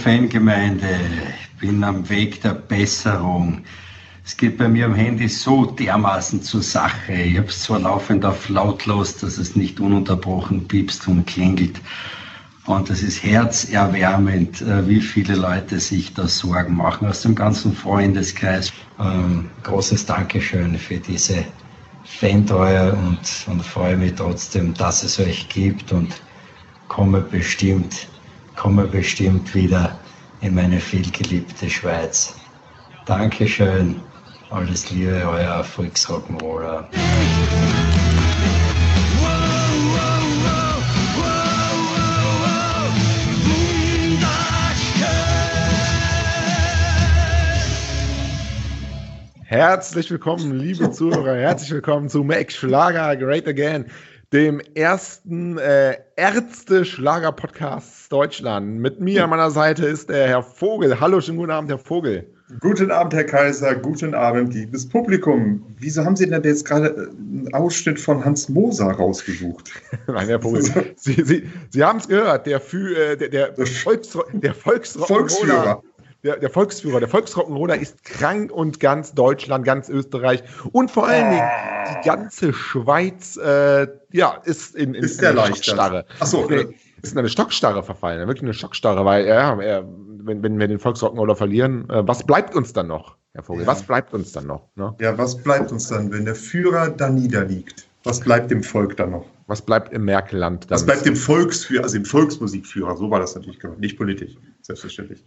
Fangemeinde, ich bin am Weg der Besserung. Es geht bei mir am Handy so dermaßen zur Sache. Ich habe es zwar laufend auf lautlos, dass es nicht ununterbrochen piepst und klingelt. Und es ist herzerwärmend, äh, wie viele Leute sich da Sorgen machen aus dem ganzen Freundeskreis. Ähm, großes Dankeschön für diese Fantreue und, und freue mich trotzdem, dass es euch gibt und komme bestimmt, komme bestimmt wieder in meine vielgeliebte Schweiz. Dankeschön, alles Liebe, euer Erfolgsrock'n'Roller. Herzlich willkommen, liebe Zuhörer. Herzlich willkommen zu Make Schlager Great Again, dem ersten äh, Ärzte-Schlager-Podcast Deutschland. Mit mir an meiner Seite ist der Herr Vogel. Hallo, schönen guten Abend, Herr Vogel. Guten Abend, Herr Kaiser. Guten Abend, liebes Publikum. Wieso haben Sie denn jetzt gerade einen Ausschnitt von Hans Moser rausgesucht? Nein, Herr Vogel, Sie, Sie, Sie haben es gehört. Der, Fü, äh, der, der, Volks, der Volksführer der, der Volksführer, der Volksrock'n'Roller ist krank und ganz Deutschland, ganz Österreich und vor allen Dingen die ganze Schweiz, äh, ja, ist in, in, ist in einer Stockstarre. Achso, okay. ist in eine Stockstarre verfallen, wirklich eine Stockstarre, weil ja, wenn, wenn wir den Volksrock'n'Roller verlieren, äh, was bleibt uns dann noch, Herr Vogel? Ja. Was bleibt uns dann noch? Ne? Ja, was bleibt uns dann, wenn der Führer da niederliegt? Was bleibt dem Volk dann noch? Was bleibt im Merkelland dann? Was bleibt dem Volksführer, also dem Volksmusikführer? So war das natürlich gemacht, nicht politisch, selbstverständlich.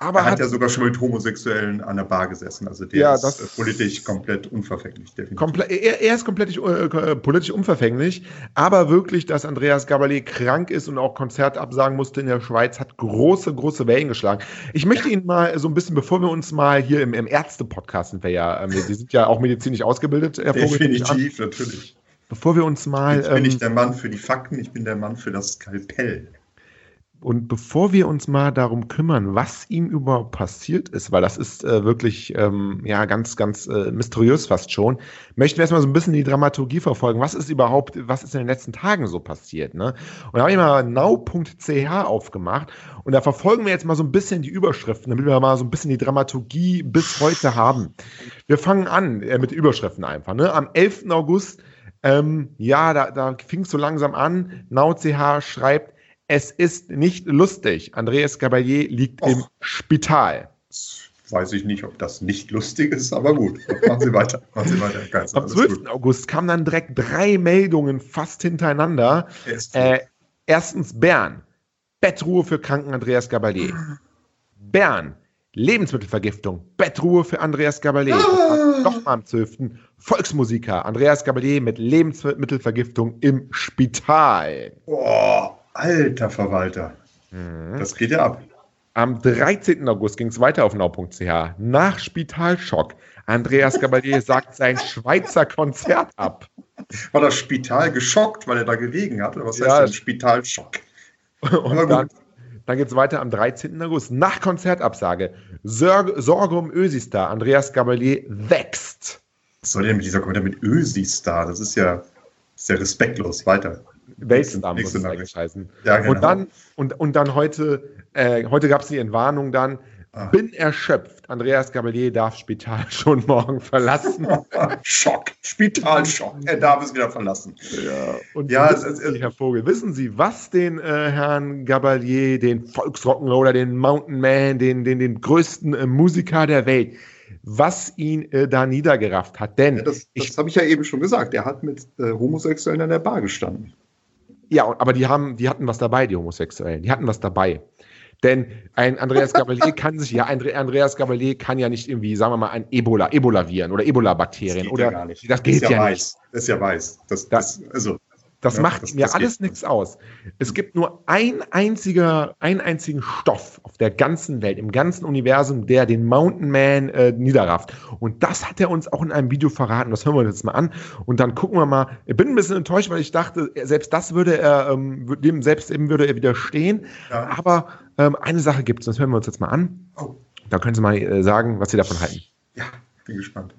Aber er hat, hat, ja sogar schon mit Homosexuellen an der Bar gesessen. Also der ja, ist äh, politisch komplett unverfänglich. Komple er, er, ist komplett äh, politisch unverfänglich, aber wirklich, dass Andreas Gabalier krank ist und auch Konzert absagen musste in der Schweiz, hat große, große Wellen geschlagen. Ich möchte Ihnen mal so ein bisschen, bevor wir uns mal hier im, im Ärzte-Podcast sind wir ja, ähm, die sind ja auch medizinisch ausgebildet, Herr Vogel. Definitiv, natürlich. Bevor wir uns mal. Jetzt bin ähm, ich der Mann für die Fakten, ich bin der Mann für das Skalpell. Und bevor wir uns mal darum kümmern, was ihm überhaupt passiert ist, weil das ist äh, wirklich ähm, ja ganz, ganz äh, mysteriös fast schon, möchten wir erstmal so ein bisschen die Dramaturgie verfolgen. Was ist überhaupt, was ist in den letzten Tagen so passiert? Ne? Und da habe ich mal now.ch aufgemacht und da verfolgen wir jetzt mal so ein bisschen die Überschriften, damit wir mal so ein bisschen die Dramaturgie bis heute haben. Wir fangen an äh, mit Überschriften einfach. Ne? Am 11. August, ähm, ja, da, da fing es so langsam an. now.ch schreibt, es ist nicht lustig. Andreas Gabalier liegt Och. im Spital. Weiß ich nicht, ob das nicht lustig ist, aber gut. Machen Sie weiter. Machen Sie weiter. Ganz Am 12. Gut. August kamen dann direkt drei Meldungen fast hintereinander. Äh, erstens Bern. Bettruhe für kranken Andreas Gabalier. Bern. Lebensmittelvergiftung. Bettruhe für Andreas Gabalier. Ah. Nochmal am 12. Volksmusiker. Andreas Gabalier mit Lebensmittelvergiftung im Spital. Boah. Alter Verwalter. Mhm. Das geht ja ab. Am 13. August ging es weiter auf now.ch. Nach Spitalschock. Andreas Gabalier sagt sein Schweizer Konzert ab. War das Spital geschockt, weil er da gelegen hat? Oder was ja, heißt denn Spitalschock? Und dann, dann geht es weiter am 13. August. Nach Konzertabsage. Sorge um Ösistar. Andreas Gabalier wächst. Was soll denn mit dieser Kommentar mit Ösistar? Das ist ja sehr respektlos. Weiter. Weltstar muss es eigentlich heißen. Ja, genau. Und dann, und, und dann heute, äh, heute gab es die Entwarnung dann, ah. bin erschöpft. Andreas Gabalier darf Spital schon morgen verlassen. Schock, Spitalschock. Er darf es wieder verlassen. Ja, und ja, wissen Sie, Herr Vogel, wissen Sie, was den äh, Herrn Gabalier, den Volksrock'n'Roller, den Mountain Man, den, den, den größten äh, Musiker der Welt, was ihn äh, da niedergerafft hat. Denn ja, das, das habe ich ja eben schon gesagt. Er hat mit äh, Homosexuellen an der Bar gestanden. Ja, aber die haben, die hatten was dabei, die Homosexuellen. Die hatten was dabei. Denn ein Andreas Gabalier kann sich, ja, ein Andreas Gabalier kann ja nicht irgendwie, sagen wir mal, ein Ebola, Ebola-Viren oder Ebola-Bakterien oder ja gar nicht. das geht das ja, ja nicht. Das ist ja weiß. Das, das, das also das ja, macht das, mir das alles nichts aus. Es gibt nur ein einziger, einen einzigen Stoff auf der ganzen Welt, im ganzen Universum, der den Mountain Man äh, niederrafft. Und das hat er uns auch in einem Video verraten. Das hören wir uns jetzt mal an. Und dann gucken wir mal. Ich bin ein bisschen enttäuscht, weil ich dachte, selbst das würde er, ähm, dem selbst eben würde er widerstehen. Ja. Aber ähm, eine Sache gibt es, das hören wir uns jetzt mal an. Oh. Da können Sie mal äh, sagen, was Sie davon halten. Ja, bin gespannt.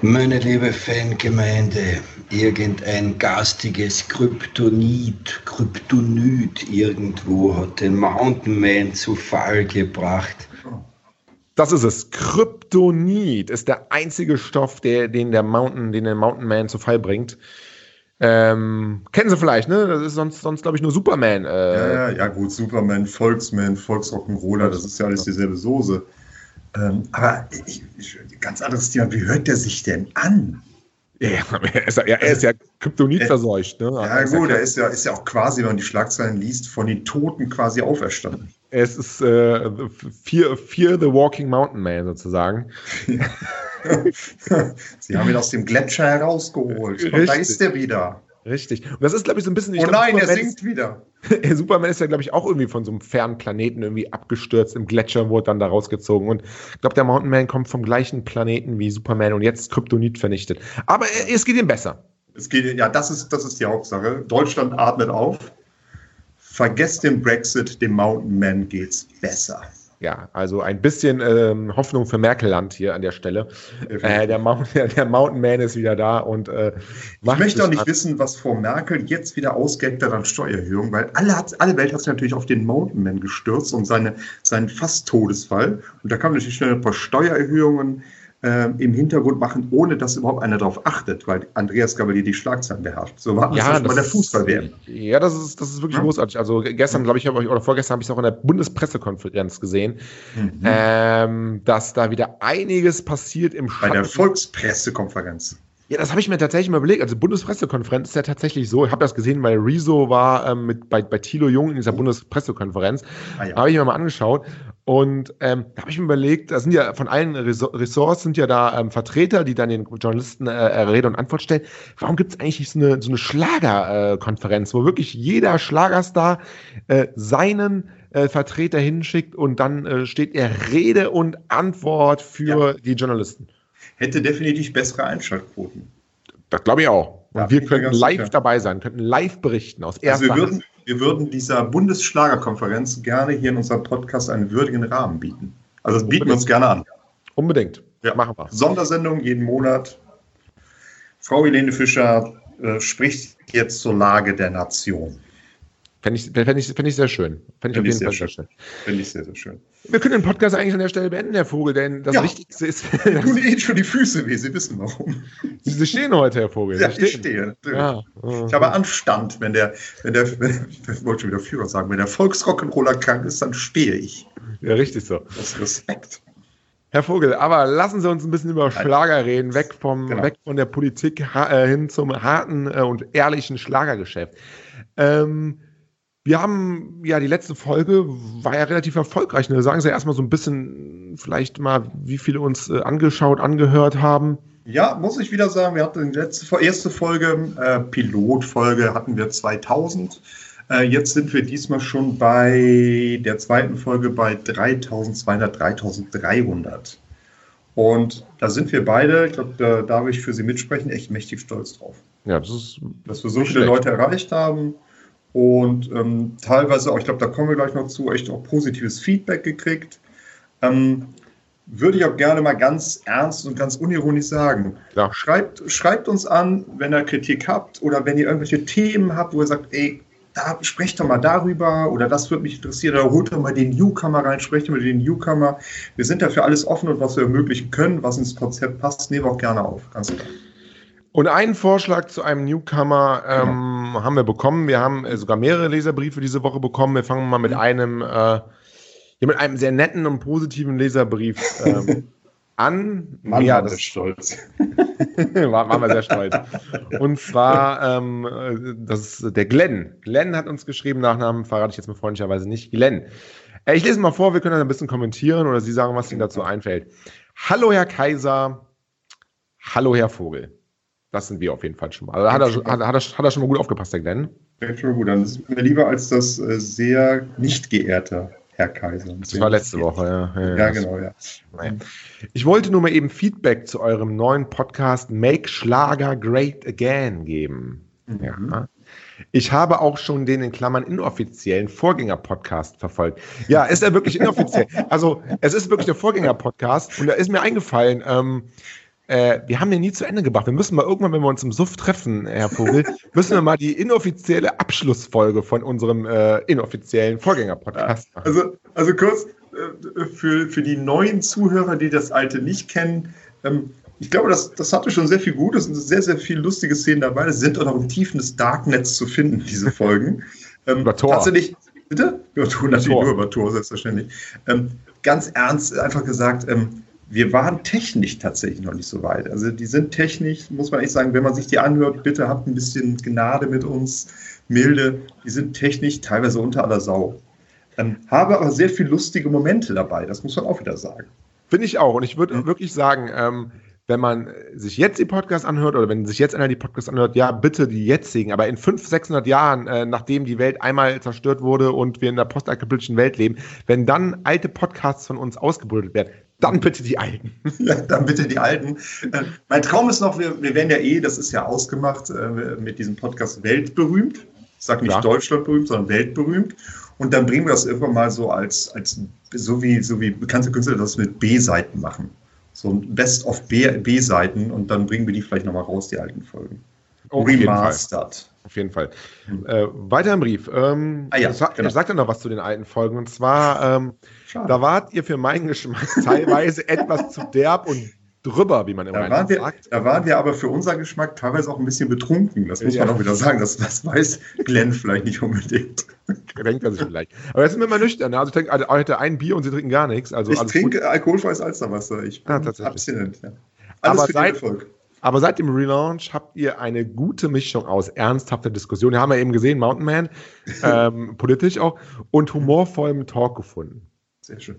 Meine liebe Fangemeinde, irgendein garstiges Kryptonit, Kryptonit irgendwo hat den Mountain Man zu Fall gebracht. Das ist es. Kryptonit ist der einzige Stoff, der, den der Mountain, den der Mountain Man zu Fall bringt. Ähm, kennen Sie vielleicht, ne? Das ist sonst, sonst glaube ich, nur Superman. Äh. Ja, ja, ja, gut, Superman, Volksman, Volksrock'n'Roller, das ist ja alles dieselbe Soße. Ähm, aber ich, ich, ganz anderes Thema, wie hört der sich denn an? Ja, er ist ja, er ist ja Kryptonit verseucht. Ne? Ja, gut, er ist ja, ist ja auch quasi, wenn man die Schlagzeilen liest, von den Toten quasi auferstanden. Es ist äh, Fear, Fear the Walking Mountain Man sozusagen. Sie haben ihn aus dem Gletscher herausgeholt. Und da ist er wieder. Richtig. Und das ist, glaube ich, so ein bisschen. Oh glaub, nein, Superman er sinkt ist, wieder. Superman ist ja, glaube ich, auch irgendwie von so einem fernen Planeten irgendwie abgestürzt im Gletscher wurde dann da rausgezogen. Und ich glaube, der Mountain Man kommt vom gleichen Planeten wie Superman und jetzt Kryptonit vernichtet. Aber es geht ihm besser. Es geht, ja, das ist, das ist die Hauptsache. Deutschland atmet auf. Vergesst den Brexit, dem Mountain Man geht's besser. Ja, also ein bisschen ähm, Hoffnung für Merkelland hier an der Stelle. Äh, der, Mount, der, der, Mountain Man ist wieder da und äh, Ich möchte auch nicht wissen, was vor Merkel jetzt wieder ausgeht an Steuererhöhungen, weil alle, hat, alle Welt hat sich natürlich auf den Mountain Man gestürzt und seine, seinen Fast-Todesfall. Und da kamen natürlich schnell ein paar Steuererhöhungen äh, im Hintergrund machen, ohne dass überhaupt einer darauf achtet, weil Andreas Gabalier die Schlagzeilen beherrscht. So war das ja, bei der Fußball-WM. Ja, das ist, das ist wirklich ja. großartig. Also gestern, glaube ich, ich, oder vorgestern habe ich es auch in der Bundespressekonferenz gesehen, mhm. ähm, dass da wieder einiges passiert im Schatten. Bei der Volkspressekonferenz. Ja, das habe ich mir tatsächlich mal überlegt. Also Bundespressekonferenz ist ja tatsächlich so. Ich habe das gesehen, weil Rezo war ähm, mit bei, bei Thilo Jung in dieser Bundespressekonferenz. Ah, ja. Habe ich mir mal angeschaut. Und ähm, da habe ich mir überlegt, da sind ja von allen Ressorts sind ja da ähm, Vertreter, die dann den Journalisten äh, äh Rede und Antwort stellen. Warum gibt es eigentlich nicht so eine, so eine Schlagerkonferenz, äh, wo wirklich jeder Schlagerstar äh, seinen äh, Vertreter hinschickt und dann äh, steht er Rede und Antwort für ja. die Journalisten? Hätte definitiv bessere Einschaltquoten. Das glaube ich auch. Und ja, wir könnten live sicher. dabei sein, könnten live berichten aus erster also wir würden, wir würden dieser Bundesschlagerkonferenz gerne hier in unserem Podcast einen würdigen Rahmen bieten. Also das bieten wir uns gerne an. Unbedingt. Ja. Machen wir. Sondersendung jeden Monat. Frau Helene Fischer äh, spricht jetzt zur Lage der Nation. Fände ich, fänd ich, fänd ich sehr schön. Fände ich auf jeden Fall sehr schön. Fände ich sehr, sehr schön. Wir können den Podcast eigentlich an der Stelle beenden, Herr Vogel, denn das ja. Wichtigste ist. Wir tun Ihnen schon die Füße weh, Sie wissen warum. Sie stehen heute, Herr Vogel. Ja, ich stehe. Ja. Ich habe Anstand, wenn der, wenn der, wenn, ich wollte schon wieder Führer sagen, wenn der Volksrock'n'Roller krank ist, dann stehe ich. Ja, richtig so. Das ist Respekt. Herr Vogel, aber lassen Sie uns ein bisschen über Schlager reden, weg, vom, genau. weg von der Politik äh, hin zum harten äh, und ehrlichen Schlagergeschäft. Ähm, wir haben ja die letzte Folge war ja relativ erfolgreich. Ne? Sagen Sie erstmal so ein bisschen, vielleicht mal, wie viele uns äh, angeschaut, angehört haben. Ja, muss ich wieder sagen, wir hatten die letzte, erste Folge, äh, Pilotfolge, hatten wir 2000. Äh, jetzt sind wir diesmal schon bei der zweiten Folge bei 3200, 3300. Und da sind wir beide, ich glaube, da darf ich für Sie mitsprechen, echt mächtig stolz drauf. Ja, das ist. Dass wir so viele schlecht. Leute erreicht haben und ähm, teilweise auch, ich glaube, da kommen wir gleich noch zu, echt auch positives Feedback gekriegt. Ähm, würde ich auch gerne mal ganz ernst und ganz unironisch sagen. Ja. Schreibt, schreibt uns an, wenn ihr Kritik habt oder wenn ihr irgendwelche Themen habt, wo ihr sagt, ey, da, sprecht doch mal darüber oder das würde mich interessieren oder holt doch mal den Newcomer rein, sprecht mit den Newcomer. Wir sind dafür alles offen und was wir ermöglichen können, was ins Konzept passt, nehmen wir auch gerne auf, ganz klar. Und einen Vorschlag zu einem Newcomer ähm, ja. haben wir bekommen. Wir haben äh, sogar mehrere Leserbriefe diese Woche bekommen. Wir fangen mal mit mhm. einem, äh, ja, mit einem sehr netten und positiven Leserbrief ähm, an. Mann, ja, das stolz. war, waren wir sehr stolz. Und zwar, ähm, äh, das ist der Glenn. Glenn hat uns geschrieben, Nachnamen verrate ich jetzt mal freundlicherweise nicht. Glenn. Äh, ich lese mal vor, wir können dann ein bisschen kommentieren oder Sie sagen, was Ihnen dazu einfällt. Hallo, Herr Kaiser. Hallo, Herr Vogel. Das sind wir auf jeden Fall schon mal. Also hat, er, hat, hat, er, hat er schon mal gut aufgepasst, der Glenn? Schon gut. Dann ist mir lieber als das äh, sehr nicht geehrte Herr Kaiser. Das war letzte Woche, ja. Ja, ja genau, ja. Ich wollte nur mal eben Feedback zu eurem neuen Podcast Make Schlager Great Again geben. Mhm. Ja. Ich habe auch schon den in Klammern inoffiziellen Vorgänger-Podcast verfolgt. Ja, ist er wirklich inoffiziell? also, es ist wirklich der Vorgänger-Podcast und da ist mir eingefallen, ähm, äh, wir haben den nie zu Ende gebracht. Wir müssen mal irgendwann, wenn wir uns im Suff treffen, Herr Vogel, müssen wir mal die inoffizielle Abschlussfolge von unserem äh, inoffiziellen Vorgänger-Podcast machen. Also, also kurz äh, für, für die neuen Zuhörer, die das alte nicht kennen, ähm, ich glaube, das, das hatte schon sehr viel Gutes und sehr, sehr viele lustige Szenen dabei. Das sind auch noch im Tiefen des Darknets zu finden, diese Folgen. ähm, über Tor. Tatsächlich, bitte? Über Tor, natürlich Tor. nur über Tor, selbstverständlich. Ähm, ganz ernst, einfach gesagt, ähm, wir waren technisch tatsächlich noch nicht so weit. Also die sind technisch, muss man echt sagen, wenn man sich die anhört, bitte habt ein bisschen Gnade mit uns, milde. Die sind technisch teilweise unter aller Sau. Ähm, habe aber sehr viele lustige Momente dabei, das muss man auch wieder sagen. Finde ich auch. Und ich würde mhm. wirklich sagen, ähm, wenn man sich jetzt die Podcast anhört oder wenn sich jetzt einer die Podcast anhört, ja, bitte die jetzigen. Aber in 500, 600 Jahren, äh, nachdem die Welt einmal zerstört wurde und wir in der postapokalyptischen Welt leben, wenn dann alte Podcasts von uns ausgebrütet werden, dann bitte die alten. Ja, dann bitte die alten. Äh, mein Traum ist noch, wir, wir werden ja eh, das ist ja ausgemacht, äh, mit diesem Podcast weltberühmt. Ich sage nicht ja. Deutschland berühmt, sondern weltberühmt. Und dann bringen wir das irgendwann mal so als, als so wie, so wie bekannte Künstler das mit B-Seiten machen so ein Best of B-Seiten und dann bringen wir die vielleicht nochmal raus, die alten Folgen. Auf Remastered. Auf jeden Fall. Hm. Äh, weiter im Brief. Ähm, ah, ja, sag, genau. sagt ja noch was zu den alten Folgen. Und zwar, ähm, da wart ihr für meinen Geschmack teilweise etwas zu derb und drüber, wie man immer da wir, sagt. Da waren wir aber für unser Geschmack teilweise auch ein bisschen betrunken. Das muss ja. man auch wieder sagen. Das, das weiß Glenn vielleicht nicht unbedingt. Denkt er sich vielleicht. Aber jetzt sind wir mal nüchtern. Ne? Also ich trinke also heute ein Bier und sie trinken gar nichts. Also ich trinke gut. alkoholfreies Alsterwasser. Ich bin ah, abstinent. Ja. Alles aber seit, aber seit dem Relaunch habt ihr eine gute Mischung aus ernsthafter Diskussion. Wir haben ja eben gesehen, Mountain Man, ähm, politisch auch, und humorvollem Talk gefunden. Sehr schön.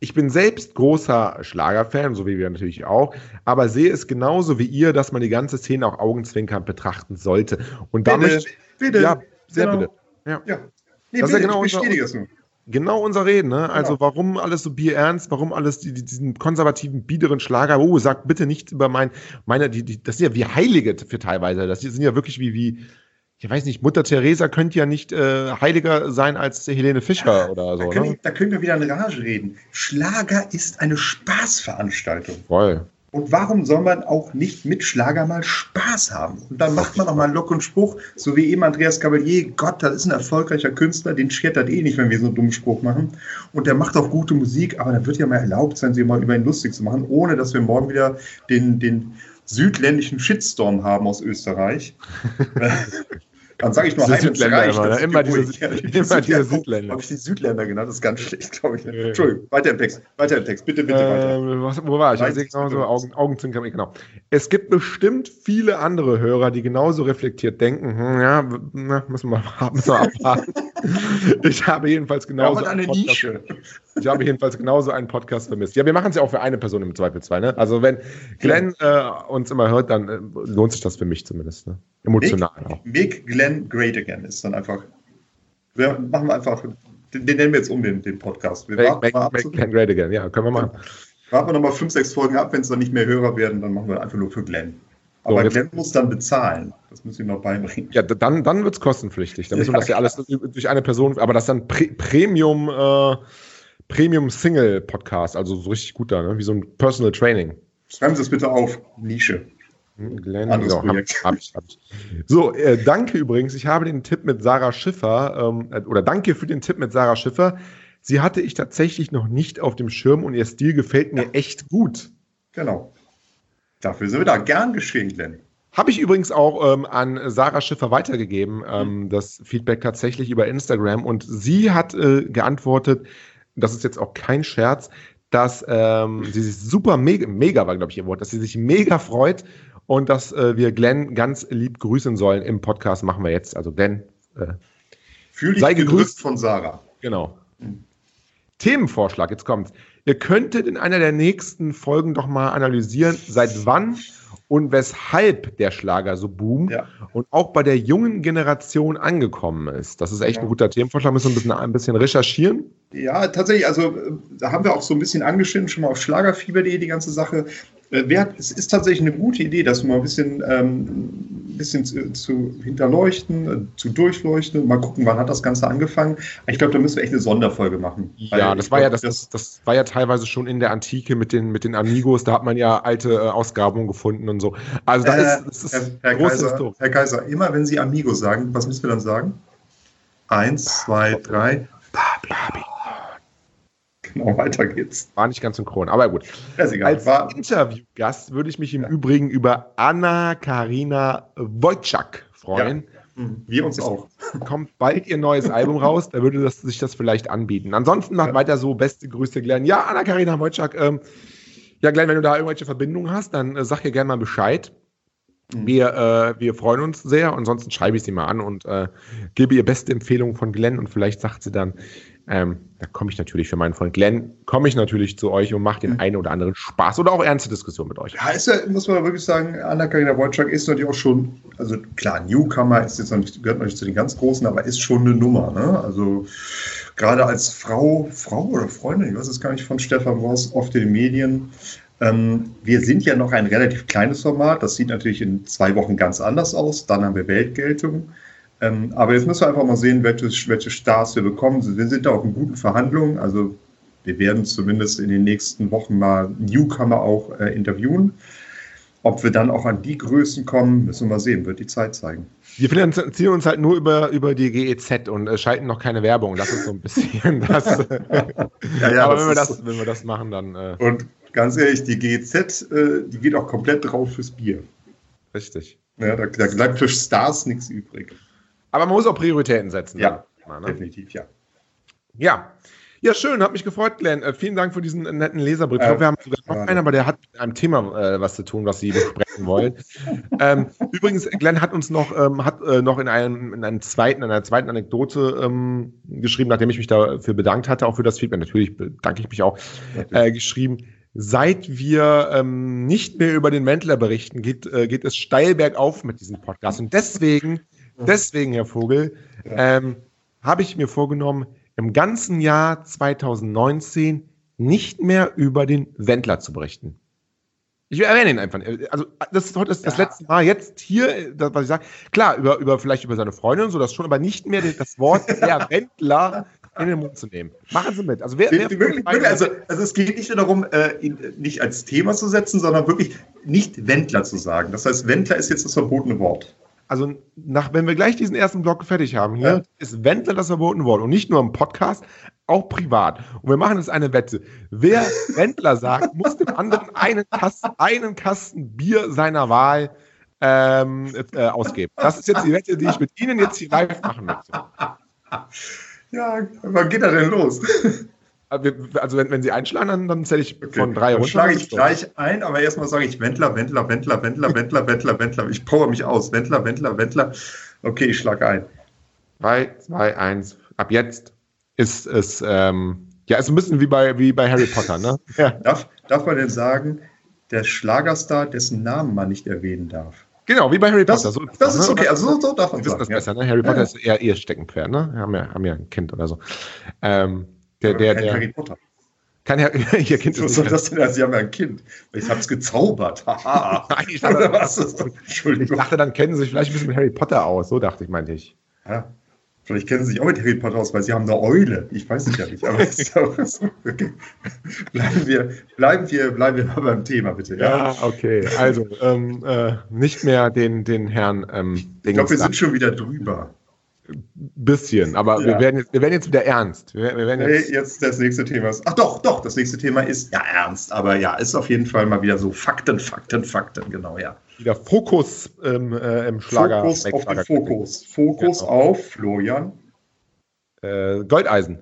Ich bin selbst großer Schlagerfan, so wie wir natürlich auch, aber sehe es genauso wie ihr, dass man die ganze Szene auch augenzwinkernd betrachten sollte. Und damit, bitte, ja, sehr genau. bitte. Ja. ja. Nee, das bitte, ist ja genau ich bestätige das nur. Genau unser Reden, ne? Genau. Also warum alles so bierernst, warum alles die, die, diesen konservativen, biederen Schlager, oh, sagt bitte nichts über mein, meine, die, die, das sind ja wie Heilige für teilweise. Das sind ja wirklich wie, wie, ich weiß nicht, Mutter Teresa könnte ja nicht äh, heiliger sein als Helene Fischer oder so. Da können, ne? da können wir wieder in Rage reden. Schlager ist eine Spaßveranstaltung. Voll. Und warum soll man auch nicht mit Schlager mal Spaß haben? Und dann macht man auch mal Lock und Spruch, so wie eben Andreas Cavalier. Gott, das ist ein erfolgreicher Künstler, den schert das eh nicht, wenn wir so einen dummen Spruch machen. Und der macht auch gute Musik, aber dann wird ja mal erlaubt sein, sich mal über ihn lustig zu machen, ohne dass wir morgen wieder den, den südländischen Shitstorm haben aus Österreich. Dann sage ich nur Südländer immer, ne? immer, diese, immer diese Südländer. Habe ich die Südländer genannt? Das ist ganz schlecht, glaube ich. Entschuldigung, weiter im Text. Weiter im Text. Bitte, bitte weiter. Was, wo war ich? ich genau so Augen, Augenzwinkern, genau. Es gibt bestimmt viele andere Hörer, die genauso reflektiert denken. Hm, ja, na, müssen wir, müssen wir abwarten. ich habe jedenfalls genauso. eine Nische. Ich habe jedenfalls genauso einen Podcast vermisst. Ja, wir machen es ja auch für eine Person im Zweifelsfall. Ne? Also wenn Glenn äh, uns immer hört, dann äh, lohnt sich das für mich zumindest. Ne? Emotional make, auch. Make Glenn great again ist dann einfach. Wir machen einfach, den, den nennen wir jetzt um den, den Podcast. Wir make, make, make Glenn great again, ja, können wir machen. Warten wir nochmal fünf, sechs Folgen ab, wenn es dann nicht mehr Hörer werden, dann machen wir einfach nur für Glenn. Aber so, Glenn muss dann bezahlen. Das müssen wir noch beibringen. Ja, dann, dann wird es kostenpflichtig. Dann müssen wir das ja alles durch eine Person, aber das ist dann Pre Premium, äh, Premium Single Podcast, also so richtig gut da, ne? wie so ein Personal Training. Schreiben Sie es bitte auf, Nische. Glenn, genau, hab, hab ich, hab ich. So, äh, danke übrigens. Ich habe den Tipp mit Sarah Schiffer, ähm, äh, oder danke für den Tipp mit Sarah Schiffer. Sie hatte ich tatsächlich noch nicht auf dem Schirm und ihr Stil gefällt mir echt gut. Genau. Dafür sind wir da gern geschehen, Glenn. Habe ich übrigens auch ähm, an Sarah Schiffer weitergegeben, ähm, das Feedback tatsächlich über Instagram. Und sie hat äh, geantwortet, das ist jetzt auch kein Scherz, dass ähm, sie sich super mega, mega war, glaube ich, ihr Wort, dass sie sich mega freut und dass äh, wir Glenn ganz lieb grüßen sollen im Podcast. Machen wir jetzt. Also Glenn, äh, Fühl dich sei gegrüßt von Sarah. Genau. Mhm. Themenvorschlag, jetzt kommt's. Ihr könntet in einer der nächsten Folgen doch mal analysieren, seit wann und weshalb der Schlager so boomt ja. und auch bei der jungen Generation angekommen ist. Das ist echt ja. ein guter Themenvorschlag. Müssen wir ein bisschen, ein bisschen recherchieren. Ja, tatsächlich. Also da haben wir auch so ein bisschen angeschnitten, schon mal auf schlagerfieber.de die ganze Sache. Äh, es ist tatsächlich eine gute Idee, dass du mal ein bisschen, ähm, bisschen zu, zu hinterleuchten, äh, zu durchleuchten. Mal gucken, wann hat das Ganze angefangen. Ich glaube, da müssen wir echt eine Sonderfolge machen. Ja, das war glaub, ja das, das, das, war ja teilweise schon in der Antike mit den, mit den Amigos. Da hat man ja alte äh, Ausgrabungen gefunden und so. Also da äh, ist, das ist Herr, Herr, Kaiser, Herr Kaiser, immer wenn Sie Amigo sagen, was müssen wir dann sagen? Eins, zwei, drei. Babi. Genau, weiter geht's. War nicht ganz synchron, aber gut. Als Interviewgast würde ich mich im ja. Übrigen über Anna Karina Wojcik freuen. Ja. Mhm. Wir uns auch. Kommt bald ihr neues Album raus, da würde das, sich das vielleicht anbieten. Ansonsten macht ja. weiter so, beste Grüße, Glenn. Ja, Anna Karina Wojcik, ähm, ja, Glenn, wenn du da irgendwelche Verbindungen hast, dann äh, sag ihr gerne mal Bescheid. Mhm. Wir, äh, wir freuen uns sehr. Ansonsten schreibe ich sie mal an und äh, gebe ihr beste Empfehlung von Glenn und vielleicht sagt sie dann, ähm, da komme ich natürlich für meinen Freund Glenn, komme ich natürlich zu euch und mache den mhm. einen oder anderen Spaß oder auch ernste Diskussion mit euch. Ja, ist ja, muss man wirklich sagen, Anna-Karina Wojcik ist natürlich auch schon, also klar, Newcomer ist jetzt noch nicht, gehört noch nicht zu den ganz Großen, aber ist schon eine Nummer. Ne? Also gerade als Frau, Frau oder Freundin, ich weiß es gar nicht, von Stefan Ross oft in den Medien. Ähm, wir sind ja noch ein relativ kleines Format, das sieht natürlich in zwei Wochen ganz anders aus, dann haben wir Weltgeltung. Ähm, aber jetzt müssen wir einfach mal sehen, welche, welche Stars wir bekommen. Wir sind da auch in guten Verhandlungen. Also wir werden zumindest in den nächsten Wochen mal Newcomer auch äh, interviewen. Ob wir dann auch an die Größen kommen, müssen wir mal sehen, wird die Zeit zeigen. Wir finanzieren uns halt nur über, über die GEZ und äh, schalten noch keine Werbung. Das ist so ein bisschen das. ja, ja, aber wenn, wir das, wenn wir das machen, dann. Äh und ganz ehrlich, die GEZ, äh, die geht auch komplett drauf fürs Bier. Richtig. Ja, da, da bleibt für Stars nichts übrig. Aber man muss auch Prioritäten setzen. Ja, mal, ne? definitiv, ja. Ja. Ja, schön, hat mich gefreut, Glenn. Äh, vielen Dank für diesen netten Leserbrief. Ich glaube, wir haben sogar noch einen, aber der hat mit einem Thema äh, was zu tun, was Sie besprechen wollen. ähm, übrigens, Glenn hat uns noch, ähm, hat, äh, noch in, einem, in einem zweiten, in einer zweiten Anekdote ähm, geschrieben, nachdem ich mich dafür bedankt hatte, auch für das Feedback. Natürlich bedanke ich mich auch, äh, geschrieben. Seit wir ähm, nicht mehr über den Wendler berichten, geht, äh, geht es steil bergauf mit diesem Podcast. Und deswegen Deswegen, Herr Vogel, ähm, habe ich mir vorgenommen, im ganzen Jahr 2019 nicht mehr über den Wendler zu berichten. Ich erwähne ihn einfach. Also, das ist heute das, das letzte Mal jetzt hier, das, was ich sage. Klar, über, über, vielleicht über seine Freundin und so, das schon, aber nicht mehr das Wort der Wendler in den Mund zu nehmen. Machen Sie mit. Also, wer, wer wirklich, wirklich, also, also, es geht nicht nur darum, äh, ihn nicht als Thema zu setzen, sondern wirklich nicht Wendler zu sagen. Das heißt, Wendler ist jetzt das verbotene Wort also nach, wenn wir gleich diesen ersten Block fertig haben, hier ja. ist Wendler das verboten worden. Und nicht nur im Podcast, auch privat. Und wir machen jetzt eine Wette. Wer Wendler sagt, muss dem anderen einen Kasten, einen Kasten Bier seiner Wahl ähm, äh, ausgeben. Das ist jetzt die Wette, die ich mit Ihnen jetzt hier live machen möchte. Ja, wann geht er denn los? Also wenn, wenn Sie einschlagen, dann, dann zähle ich okay. von drei runter. Dann schlage ich gleich ein, aber erstmal sage ich Wendler, Wendler, Wendler, Wendler, Wendler, Wendler, Wendler. Ich power mich aus. Wendler, Wendler, Wendler. Okay, ich schlage ein. 3, 2, 1. Ab jetzt ist es, ähm, ja, ist ein bisschen wie bei, wie bei Harry Potter, ne? Ja. Darf, darf man denn sagen, der Schlagerstar, dessen Namen man nicht erwähnen darf? Genau, wie bei Harry das, Potter. So, das ist ne? okay, also so, darf man sagen. Das ja. besser, ne? Harry Potter ja. ist eher ihr Steckenpferd, ne? Haben ja, haben ja ein Kind oder so. Ähm, der, der, der, Harry Potter. Kann ja, ihr Kind Was soll das denn? Also, Sie haben ja ein Kind. Ich habe es gezaubert. Nein, ich dachte, was Entschuldigung. Ich dachte, dann kennen Sie sich vielleicht ein bisschen mit Harry Potter aus. So dachte ich, meinte ich. Ja. Vielleicht kennen Sie sich auch mit Harry Potter aus, weil Sie haben eine Eule. Ich weiß es ja nicht. Aber okay. bleiben, wir, bleiben, wir, bleiben wir mal beim Thema, bitte. Ja, ja okay. Also, ähm, äh, nicht mehr den, den Herrn. Ähm, ich glaube, wir sind schon wieder drüber. Bisschen, aber ja. wir, werden jetzt, wir werden jetzt wieder ernst. Wir, wir werden jetzt, nee, jetzt das nächste Thema ist. Ach doch, doch, das nächste Thema ist ja ernst, aber ja, ist auf jeden Fall mal wieder so Fakten, Fakten, Fakten, genau, ja. Wieder Fokus ähm, äh, im Schlager. Fokus auf den Fokus. Fokus genau. auf Florian. Äh, Goldeisen.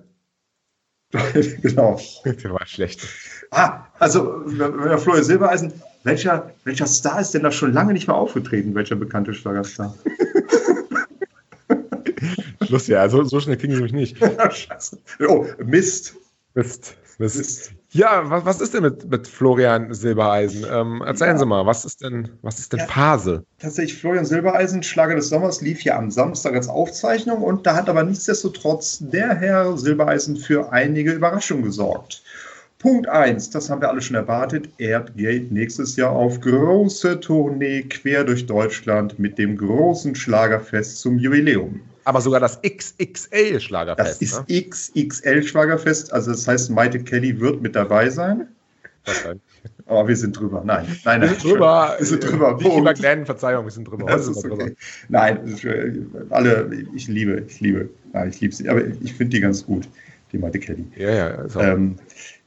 genau. Der war schlecht. Ah, also Florian Silbereisen, welcher, welcher Star ist denn da schon lange nicht mehr aufgetreten? Welcher bekannte Schlagerstar? Schluss, ja. So, so schnell kriegen sie mich nicht. Scheiße. Oh, Mist. Mist. Mist. Mist. Ja, was, was ist denn mit, mit Florian Silbereisen? Ähm, erzählen ja. Sie mal, was ist denn, was ist denn ja, Phase? Tatsächlich, Florian Silbereisen, Schlager des Sommers, lief ja am Samstag als Aufzeichnung und da hat aber nichtsdestotrotz der Herr Silbereisen für einige Überraschungen gesorgt. Punkt 1, das haben wir alle schon erwartet. Er geht nächstes Jahr auf große Tournee quer durch Deutschland mit dem großen Schlagerfest zum Jubiläum. Aber sogar das XXL-Schlagerfest. Das ist ne? XXL-Schlagerfest. Also das heißt, Maite Kelly wird mit dabei sein. Aber wir sind drüber. Nein, nein, nein. Wir sind drüber. Wir sind drüber. Nicht über Glenn, Verzeihung, wir sind drüber. Das ist okay. Nein, alle, ich liebe, ich liebe, nein, ich liebe sie. Aber ich finde die ganz gut, die Maite Kelly. Ja, ja. Ähm,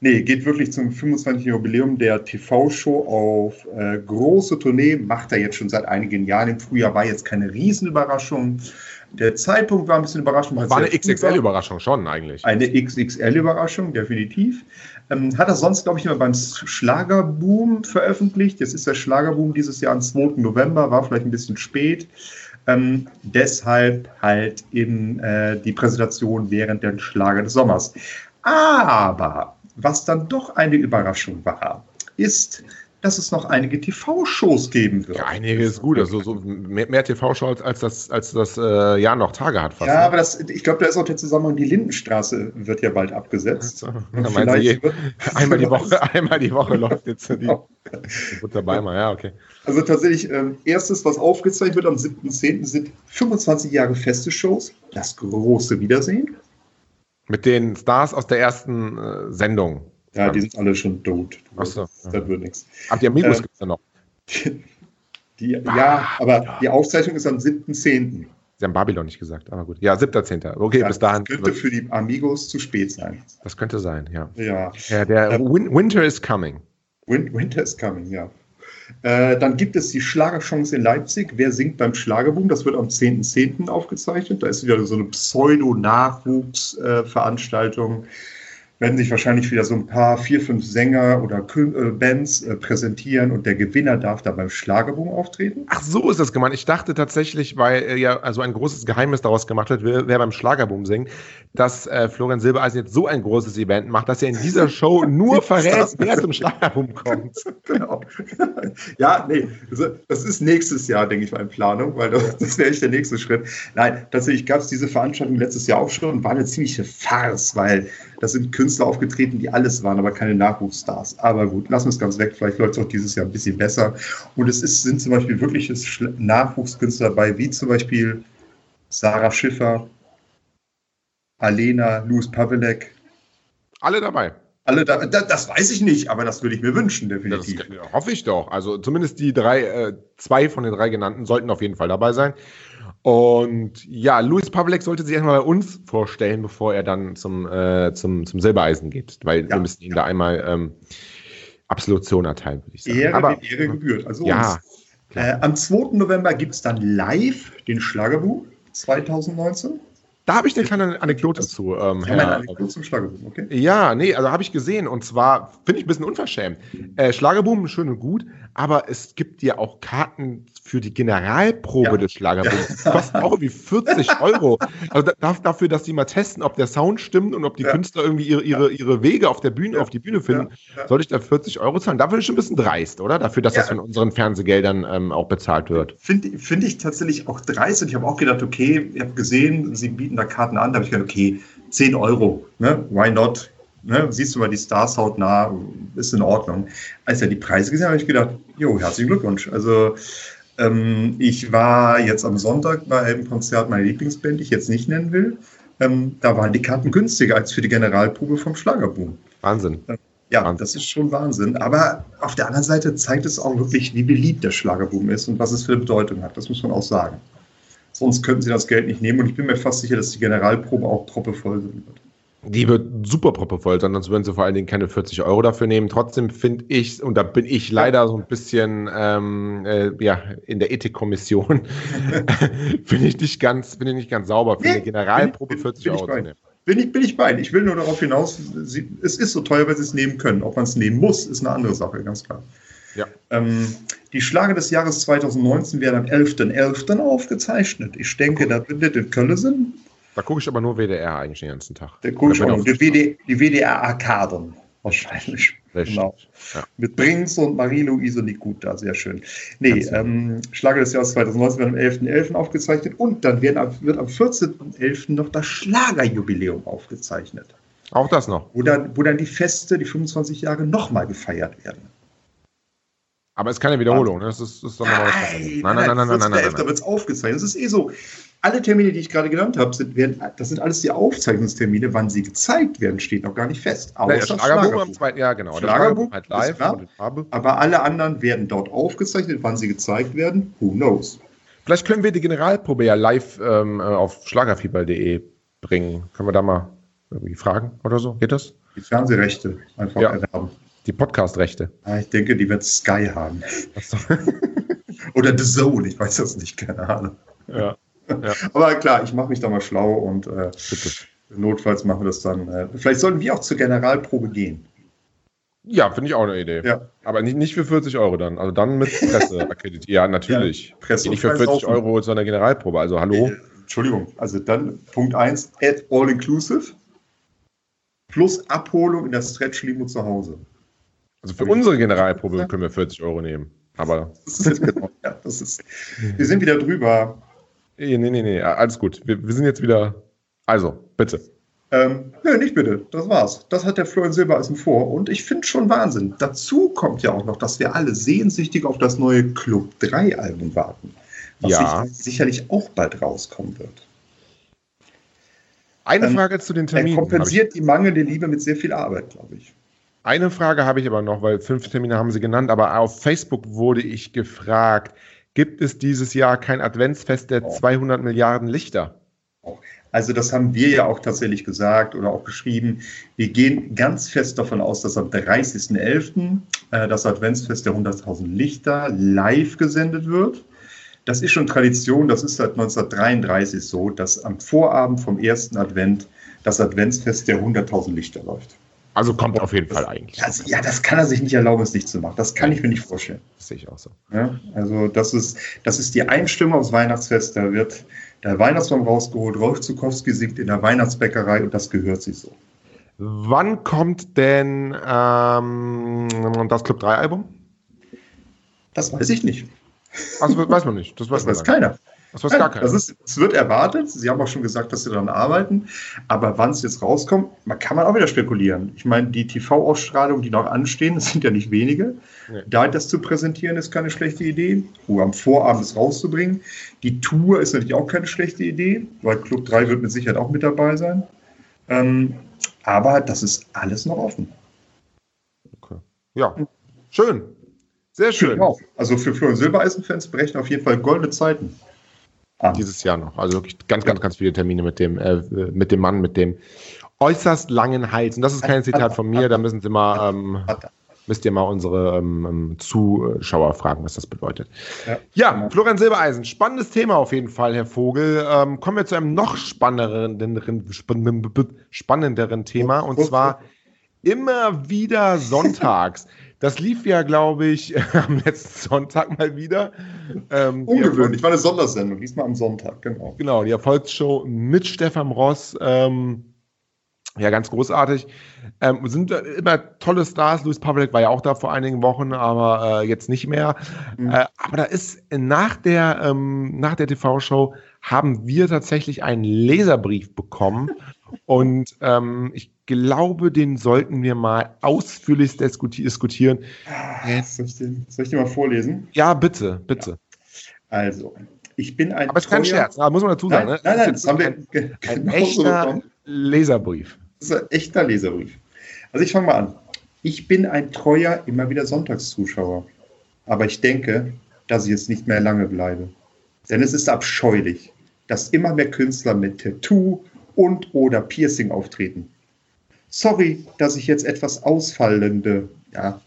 nee, geht wirklich zum 25. Jubiläum der TV-Show auf äh, große Tournee. Macht er jetzt schon seit einigen Jahren. Im Frühjahr war jetzt keine Riesenüberraschung. Der Zeitpunkt war ein bisschen überraschend. War eine XXL-Überraschung schon eigentlich. Eine XXL-Überraschung, definitiv. Ähm, hat er sonst, glaube ich, immer beim Schlagerboom veröffentlicht. Jetzt ist der Schlagerboom dieses Jahr am 2. November, war vielleicht ein bisschen spät. Ähm, deshalb halt in äh, die Präsentation während der Schlager des Sommers. Aber was dann doch eine Überraschung war, ist, dass es noch einige TV-Shows geben wird. Ja, einige ist gut. Also so mehr, mehr TV-Shows als das, als das äh, Jahr noch Tage hat fast. Ja, ne? aber das, ich glaube, da ist auch der Zusammenhang, die Lindenstraße wird ja bald abgesetzt. So. Je, einmal, die Woche, einmal die Woche läuft jetzt die, genau. die Butterbeimer, ja, okay. Also tatsächlich, ähm, erstes, was aufgezeichnet wird am 7.10. sind 25 Jahre feste Shows. Das große Wiedersehen. Mit den Stars aus der ersten äh, Sendung. Ja, die sind alle schon tot. Achso. Da wird nichts. Ach, die Amigos ähm, gibt es ja noch. Die, ja, aber die Aufzeichnung ist am 7.10. Sie haben Babylon nicht gesagt, aber gut. Ja, 7.10. Okay, ja, bis dahin. Das könnte für die Amigos zu spät sein. Das könnte sein, ja. Ja. ja der ähm, Winter is coming. Winter is coming, ja. Äh, dann gibt es die Schlagerchance in Leipzig. Wer singt beim Schlagerboom? Das wird am 10.10. .10. aufgezeichnet. Da ist wieder so eine Pseudo-Nachwuchsveranstaltung. Äh, werden sich wahrscheinlich wieder so ein paar, vier, fünf Sänger oder äh, Bands äh, präsentieren und der Gewinner darf da beim Schlagerboom auftreten. Ach, so ist das gemeint. Ich dachte tatsächlich, weil äh, ja also ein großes Geheimnis daraus gemacht wird, wer, wer beim Schlagerboom singt, dass äh, Florian Silbereisen jetzt so ein großes Event macht, dass er in dieser Show nur verrät, wer zum Schlagerboom kommt. genau. ja, nee, das ist nächstes Jahr, denke ich mal, in Planung, weil das, das wäre echt der nächste Schritt. Nein, tatsächlich gab es diese Veranstaltung letztes Jahr auch schon und war eine ziemliche Farce, weil das sind Künstler aufgetreten, die alles waren, aber keine Nachwuchsstars. Aber gut, lassen wir es ganz weg. Vielleicht läuft es auch dieses Jahr ein bisschen besser. Und es ist, sind zum Beispiel wirkliche Nachwuchskünstler dabei, wie zum Beispiel Sarah Schiffer, Alena, Louis Pavelek. Alle dabei. Alle da, das weiß ich nicht, aber das würde ich mir wünschen, definitiv. Das hoffe ich doch. Also zumindest die drei, äh, zwei von den drei genannten sollten auf jeden Fall dabei sein. Und ja, Luis Pavlek sollte sich erstmal bei uns vorstellen, bevor er dann zum, äh, zum, zum Silbereisen geht, weil ja, wir müssen ihm ja. da einmal ähm, Absolution erteilen, würde ich sagen. Ehre Aber, Ehre gebührt. Also ja, äh, am 2. November gibt es dann live den Schlagerbuch 2019. Da habe ich eine kleine Anekdote zu. Ähm, Herr, Anekdote zum Schlagerboom, okay. Ja, nee, also habe ich gesehen und zwar finde ich ein bisschen unverschämt. Äh, Schlagerboom schön und gut, aber es gibt ja auch Karten für die Generalprobe ja. des Schlagerbooms. Ja. Kostet auch irgendwie 40 Euro. Also da, dafür, dass die mal testen, ob der Sound stimmt und ob die ja. Künstler irgendwie ihre, ihre, ihre Wege auf der Bühne, auf die Bühne finden, soll ich da 40 Euro zahlen? Dafür ist schon ein bisschen dreist, oder? Dafür, dass das von unseren Fernsehgeldern ähm, auch bezahlt wird. Finde find ich tatsächlich auch dreist und ich habe auch gedacht, okay, ihr habt gesehen, sie bieten da Karten an, da habe ich gedacht, okay, 10 Euro, ne? why not? Ne? Siehst du mal die Stars hautnah, ist in Ordnung. Als er die Preise gesehen hat, habe ich gedacht, jo, herzlichen Glückwunsch. Also ähm, ich war jetzt am Sonntag bei einem Konzert meiner Lieblingsband, die ich jetzt nicht nennen will. Ähm, da waren die Karten günstiger als für die Generalprobe vom Schlagerboom. Wahnsinn. Ähm, ja, Wahnsinn. das ist schon Wahnsinn. Aber auf der anderen Seite zeigt es auch wirklich, wie beliebt der Schlagerboom ist und was es für eine Bedeutung hat. Das muss man auch sagen. Sonst könnten sie das Geld nicht nehmen und ich bin mir fast sicher, dass die Generalprobe auch proppevoll sein wird. Die wird super proppevoll sein, sonst würden sie vor allen Dingen keine 40 Euro dafür nehmen. Trotzdem finde ich, und da bin ich leider so ein bisschen ähm, äh, ja, in der Ethikkommission, finde ich nicht ganz, finde ich nicht ganz sauber, für nee, eine Generalprobe 40 Euro zu nehmen. Bin ich, bin ich bei. Ich will nur darauf hinaus, sie, es ist so teuer, weil sie es nehmen können. Ob man es nehmen muss, ist eine andere Sache, ganz klar. Ja. Ähm, die Schlager des Jahres 2019 werden am 11.11. .11. aufgezeichnet. Ich denke, da wird in Köln sind. Da gucke ich aber nur WDR eigentlich den ganzen Tag. Der gucke ich auch. Die, WD, die WDR-Arkaden wahrscheinlich. Genau. Ja. Mit Brings und Marie-Louise Nikuta, sehr schön. Nee, ähm, Schlager des Jahres 2019 wird am 11.11. .11. aufgezeichnet und dann werden, wird am 14.11. noch das Schlagerjubiläum aufgezeichnet. Auch das noch. Wo dann, wo dann die Feste, die 25 Jahre, nochmal gefeiert werden. Aber es ist keine Wiederholung, ne? Das ist, ist nochmal was Nein, Nein, nein, nein, nein, nein, nein, nein, wird es aufgezeichnet. Das ist eh so. Alle Termine, die ich gerade genannt habe, sind, werden, das sind alles die Aufzeichnungstermine. Wann sie gezeigt werden, steht noch gar nicht fest. Außer Schlagerboom am zweiten, ja genau. Der Schlagerboom, halt live klar. Aber alle anderen werden dort aufgezeichnet. Wann sie gezeigt werden, who knows. Vielleicht können wir die Generalprobe ja live ähm, äh, auf schlagerfieber.de bringen. Können wir da mal irgendwie fragen oder so? Geht das? Die Fernsehrechte einfach Ja. erwerben. Die Podcast-Rechte. Ah, Ich denke, die wird Sky haben. Achso. Oder The Zone, ich weiß das nicht, keine Ahnung. ja, Aber klar, ich mache mich da mal schlau und äh, bitte. notfalls machen wir das dann. Äh, vielleicht sollten wir auch zur Generalprobe gehen. Ja, finde ich auch eine Idee. Ja. Aber nicht, nicht für 40 Euro dann. Also dann mit Presse akkreditiert. Ja, natürlich. Ja, Presse nicht für und 40 Saufen. Euro zu einer Generalprobe. Also hallo. Äh, Entschuldigung, also dann Punkt 1, at all inclusive plus Abholung in der Stretch-Limo zu Hause. Also für unsere Generalprobe können wir 40 Euro nehmen. Aber genau, ja, das ist, wir sind wieder drüber. nee, nee, nee, nee. Alles gut. Wir, wir sind jetzt wieder. Also, bitte. Ähm, nö, nicht bitte. Das war's. Das hat der Florian Silbereisen vor. Und ich finde schon Wahnsinn. Dazu kommt ja auch noch, dass wir alle sehnsüchtig auf das neue Club 3 Album warten. Was Ja. sich- sicherlich auch bald rauskommen wird. Eine Ähm, Frage zu den Er Terminen. ich. kompensiert die mangelnde Liebe mit sehr viel Arbeit, glaube ich. Eine Frage habe ich aber noch, weil fünf Termine haben Sie genannt, aber auf Facebook wurde ich gefragt, gibt es dieses Jahr kein Adventsfest der 200 Milliarden Lichter? Also das haben wir ja auch tatsächlich gesagt oder auch geschrieben. Wir gehen ganz fest davon aus, dass am 30.11. äh, das Adventsfest der 100.000 Lichter live gesendet wird. Das ist schon Tradition, das ist seit 1933 so, dass am Vorabend vom ersten Advent das Adventsfest der 100.000 Lichter läuft. Also kommt auf jeden Fall eigentlich. Also, ja, das kann er sich nicht erlauben, es nicht zu machen. Das kann ich mir nicht vorstellen. Das sehe ich auch so. Ja, also das ist, das ist die Einstimmung aufs Weihnachtsfest. Da wird der Weihnachtsbaum rausgeholt, Rolf Zukowski singt in der Weihnachtsbäckerei und das gehört sich so. Wann kommt denn ähm, das Club 3 Album? Das weiß ich nicht. Also weiß man nicht. Das weiß, Das weiß keiner. Das weiß gar. Das ist, es wird erwartet. Sie haben auch schon gesagt, dass sie daran arbeiten. Aber wann es jetzt rauskommt, man kann man auch wieder spekulieren. Ich meine, die TV-Ausstrahlungen, die noch anstehen, das sind ja nicht wenige. Nee. Da das zu präsentieren, ist keine schlechte Idee. Ruhe am Vorabend es rauszubringen. Die Tour ist natürlich auch keine schlechte Idee, weil Club 3 wird mit Sicherheit auch mit dabei sein. Ähm, aber das ist alles noch offen. okay. Ja, schön. Sehr schön. Auch. Also für Florian Silbereisen-Fans berechnen auf jeden Fall goldene Zeiten. An. Dieses Jahr noch. Also wirklich ganz, ganz, ganz viele Termine mit dem, äh, mit dem Mann mit dem äußerst langen Hals. Und das ist kein Zitat von mir, da müssen Sie mal, ähm, müsst ihr mal unsere ähm, ähm, Zuschauer fragen, was das bedeutet. Ja. Ja, Florian Silbereisen, spannendes Thema auf jeden Fall, Herr Vogel. Ähm, kommen wir zu einem noch spannenderen, spann- spannenderen Thema und zwar immer wieder sonntags. Das lief ja, glaube ich, am letzten Sonntag mal wieder. Ähm, Ungewöhnlich, war eine Sondersendung, diesmal am Sonntag, genau. Genau, die Erfolgsshow mit Stefan Ross. Ähm, ja, ganz großartig. Ähm, sind immer tolle Stars. Louis Public war ja auch da vor einigen Wochen, aber äh, jetzt nicht mehr. Mhm. Äh, aber da ist nach der, ähm, nach der TV-Show haben wir tatsächlich einen Leserbrief bekommen. Und ähm, ich glaube, den sollten wir mal ausführlich diskuti diskutieren. Soll ich, den, soll ich den mal vorlesen? Ja, bitte, bitte. Also, ich bin ein Aber es ist kein Scherz, da muss man dazu sagen. Nein, ne? nein, nein, das haben wir ein, ein genauso echter. Leserbrief. Das ist ein echter Leserbrief. Also ich fange mal an. Ich bin ein treuer, immer wieder Sonntagszuschauer. Aber ich denke, dass ich jetzt nicht mehr lange bleibe. Denn es ist abscheulich, dass immer mehr Künstler mit Tattoo und oder Piercing auftreten. Sorry, dass ich jetzt etwas ausfallende, ja,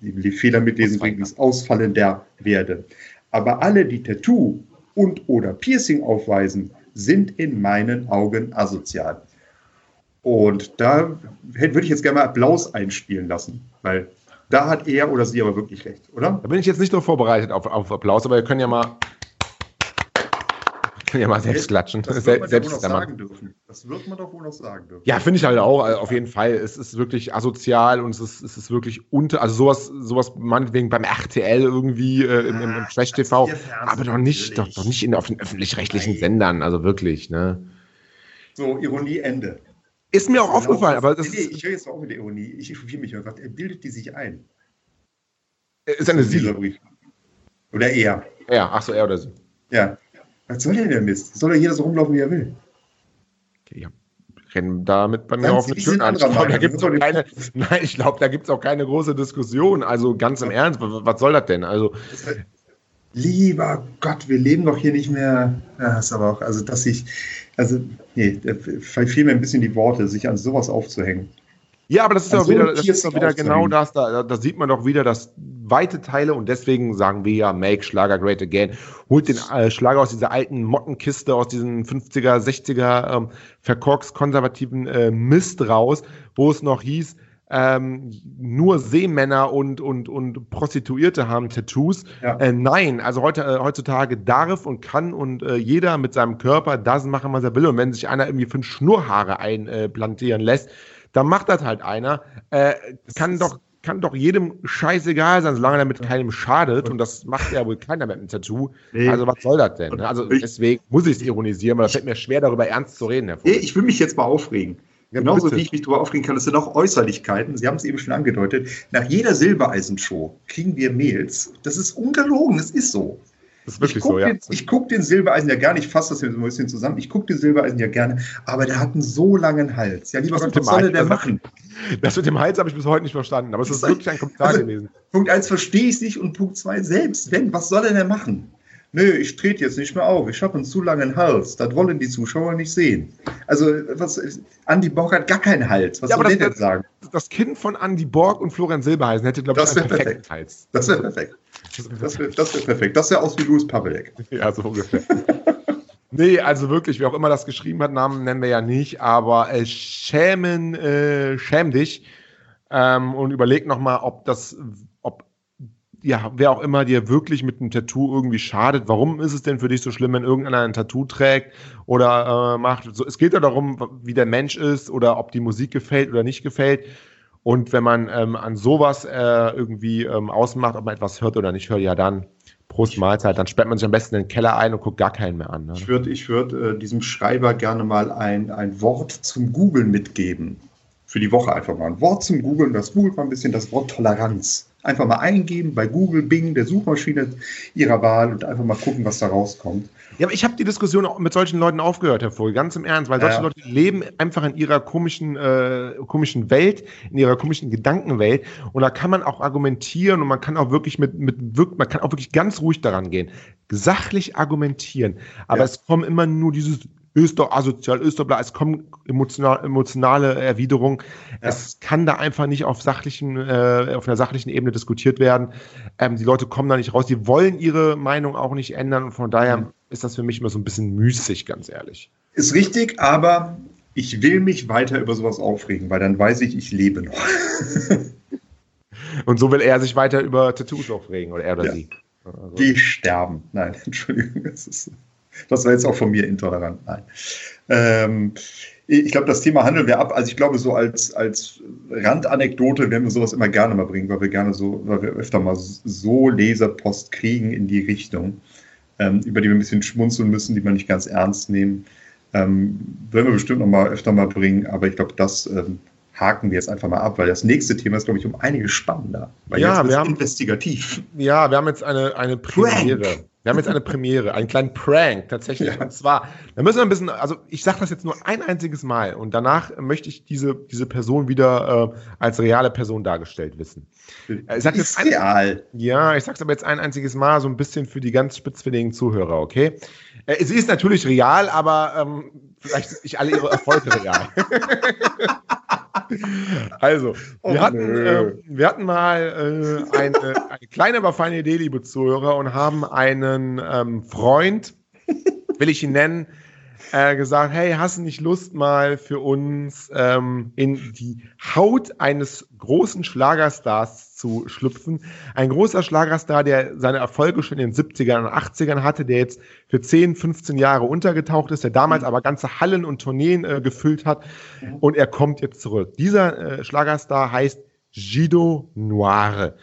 die Fehler mitlesen bringt, ist ausfallender werde. Aber alle, die Tattoo und oder Piercing aufweisen, sind in meinen Augen asozial. Und da würde ich jetzt gerne mal Applaus einspielen lassen, weil da hat er oder sie aber wirklich recht, oder? Da bin ich jetzt nicht nur vorbereitet auf, auf Applaus, aber wir können ja mal, können ja mal selbst klatschen. Das wird man doch wohl selbst noch sagen dürfen. Das wird man doch wohl noch sagen dürfen. Ja, finde ich halt auch, also auf jeden Fall. Es ist wirklich asozial und es ist, es ist wirklich unter, also sowas, sowas meinetwegen beim RTL irgendwie äh, im, im, im Trash-TV, Ihr Fernsehen, aber doch nicht, doch, doch nicht in, auf den öffentlich-rechtlichen. Sendern, also wirklich, ne? So, Ironie Ende. Ist mir auch Genau, aufgefallen, aber das nee, nee, ich höre jetzt auch mit der Ironie. Ich echauffiere mich einfach. Er bildet die sich ein. ist eine Sie. Oder er. Ja, ach so, er oder sie. Ja. Was soll denn der Mist? Soll doch jeder so rumlaufen, wie er will? Okay, ja. Rennen damit bei mir Ganz auf eine Tür an. Ich anderer glaube, da Meinung. gibt's auch keine, nein, ich glaube, da gibt es auch keine große Diskussion. Also ganz im Ernst, was, soll das denn? Also, Das Lieber Gott, wir leben doch hier nicht mehr. Ja, ist aber auch, also dass ich, also, nee, da fehlen mir ein bisschen die Worte, sich an sowas aufzuhängen. Ja, aber das ist so wieder, das ist doch wieder genau das. Da, da sieht man doch wieder, dass weite Teile und deswegen sagen wir ja, Make Schlager Great Again. Holt den äh, Schlager aus dieser alten Mottenkiste, aus diesen 50er, 60er ähm, verkorks konservativen äh, Mist raus, wo es noch hieß, ähm, nur Seemänner und, und, und Prostituierte haben Tattoos. Ja. Äh, nein, also heute, äh, heutzutage darf und kann und äh, jeder mit seinem Körper das machen, was er will. Und wenn sich einer irgendwie fünf Schnurrhaare einplantieren lässt, dann macht das halt einer. Äh, kann doch kann doch jedem scheißegal sein, solange er mit keinem schadet. Und das macht ja wohl keiner mit einem Tattoo. Nee. Also was soll das denn? Also deswegen muss ich es ironisieren, weil das fällt mir schwer, darüber ernst zu reden, Herr Vogel. ich will mich jetzt mal aufregen. Ja, Genauso bitte. wie ich mich darüber aufregen kann, das sind auch Äußerlichkeiten. Sie haben es eben schon angedeutet. Nach jeder Silbereisen-Show kriegen wir Mails. Das ist ungelogen, das ist so. Das ist Ich wirklich gucke so, ja. den, ich guck den Silbereisen ja gar nicht, fasse das jetzt ein bisschen zusammen. Ich gucke den Silbereisen ja gerne, aber der hat einen so langen Hals. Ja, lieber was soll der Hals, machen? Das mit dem Hals habe ich bis heute nicht verstanden, aber es ist wirklich ein Kommentar also- gewesen. Punkt eins verstehe ich nicht und Punkt zwei selbst. Wenn, was soll er denn machen? Nö, ich trete jetzt nicht mehr auf. Ich habe einen zu langen Hals. Das wollen die Zuschauer nicht sehen. Also, was, Andi Bock hat gar keinen Hals. Was Ja, soll der denn sagen? Das Kind von Andy Borg und Florian Silbereisen hätte, glaube ich, Das einen perfekten perfekt. Hals. Das wäre perfekt. Das wäre das wär perfekt. Das sähe aus wie Louis Pavelek. Ja, so ungefähr. nee, also wirklich, wer auch immer das geschrieben hat, Namen nennen wir ja nicht, aber äh, schämen, äh, schäm dich ähm, und überleg nochmal, ob das, ja, wer auch immer dir wirklich mit einem Tattoo irgendwie schadet. Warum ist es denn für dich so schlimm, wenn irgendeiner ein Tattoo trägt oder äh, macht? So, es geht ja darum, wie der Mensch ist oder ob die Musik gefällt oder nicht gefällt. Und wenn man ähm, an sowas äh, irgendwie ähm, ausmacht, ob man etwas hört oder nicht hört, ja dann Prost Mahlzeit, dann sperrt man sich am besten in den Keller ein und guckt gar keinen mehr an. Ne? Ich würde ich würd, äh, diesem Schreiber gerne mal ein, ein Wort zum Googlen mitgeben. Für die Woche einfach mal ein Wort zum Googlen. Das googelt mal ein bisschen das Wort Toleranz. Einfach mal eingeben bei Google, Bing, der Suchmaschine Ihrer Wahl und einfach mal gucken, was da rauskommt. Ja, aber ich habe die Diskussion auch mit solchen Leuten aufgehört, Herr Vogel, ganz im Ernst, weil solche Ja. Leute leben einfach in ihrer komischen, äh, komischen Welt, in ihrer komischen Gedankenwelt und da kann man auch argumentieren und man kann auch wirklich mit, mit man kann auch wirklich ganz ruhig daran gehen, sachlich argumentieren, aber Ja. es kommen immer nur dieses ist doch asozial, ist doch bla, es kommen emotional, emotionale Erwiderungen. Ja. Es kann da einfach nicht auf sachlichen, äh, auf einer sachlichen Ebene diskutiert werden. Ähm, die Leute kommen da nicht raus, die wollen ihre Meinung auch nicht ändern und von daher Mhm. ist das für mich immer so ein bisschen müßig, ganz ehrlich. Ist richtig, aber ich will mich weiter über sowas aufregen, weil dann weiß ich, ich lebe noch. Und so will er sich weiter über Tattoos aufregen oder er oder Ja. sie. Also, Geh sterben. Nein, Entschuldigung, das, ist, das war jetzt auch von mir intolerant. Nein. Ähm, ich glaube, das Thema handeln wir ab. Also ich glaube, so als, als Randanekdote werden wir sowas immer gerne mal bringen, weil wir gerne so, weil wir öfter mal so Leserpost kriegen in die Richtung, ähm, über die wir ein bisschen schmunzeln müssen, die wir nicht ganz ernst nehmen. Ähm, werden wir bestimmt noch mal öfter mal bringen, aber ich glaube, das ähm, haken wir jetzt einfach mal ab, weil das nächste Thema ist, glaube ich, um einiges spannender. Weil Ja, wir haben- investigativ. Ja, wir haben jetzt eine, eine Premiere. Prank. Wir haben jetzt eine Premiere, einen kleinen Prank tatsächlich. Ja. Und zwar, da müssen wir ein bisschen, also ich sage das jetzt nur ein einziges Mal und danach möchte ich diese, diese Person wieder äh, als reale Person dargestellt wissen. Ich sag jetzt ein- real. Ja, ich sag's aber jetzt ein einziges Mal, so ein bisschen für die ganz spitzfindigen Zuhörer, okay? Äh, sie ist natürlich real, aber ähm, vielleicht sind nicht alle ihre Erfolge real. also, wir Oh, hatten, nö. äh, wir hatten mal äh, eine, eine kleine, aber feine Idee, liebe Zuhörer, und haben einen ähm, Freund, will ich ihn nennen, äh, gesagt, hey, hast du nicht Lust mal für uns ähm, in die Haut eines großen Schlagerstars zu schlüpfen? Ein großer Schlagerstar, der seine Erfolge schon in den 70ern und 80ern hatte, der jetzt für 10, 15 Jahre untergetaucht ist, der damals aber ganze Hallen und Tourneen äh, gefüllt hat. Und er kommt jetzt zurück. Dieser äh, Schlagerstar heißt Gido Noire.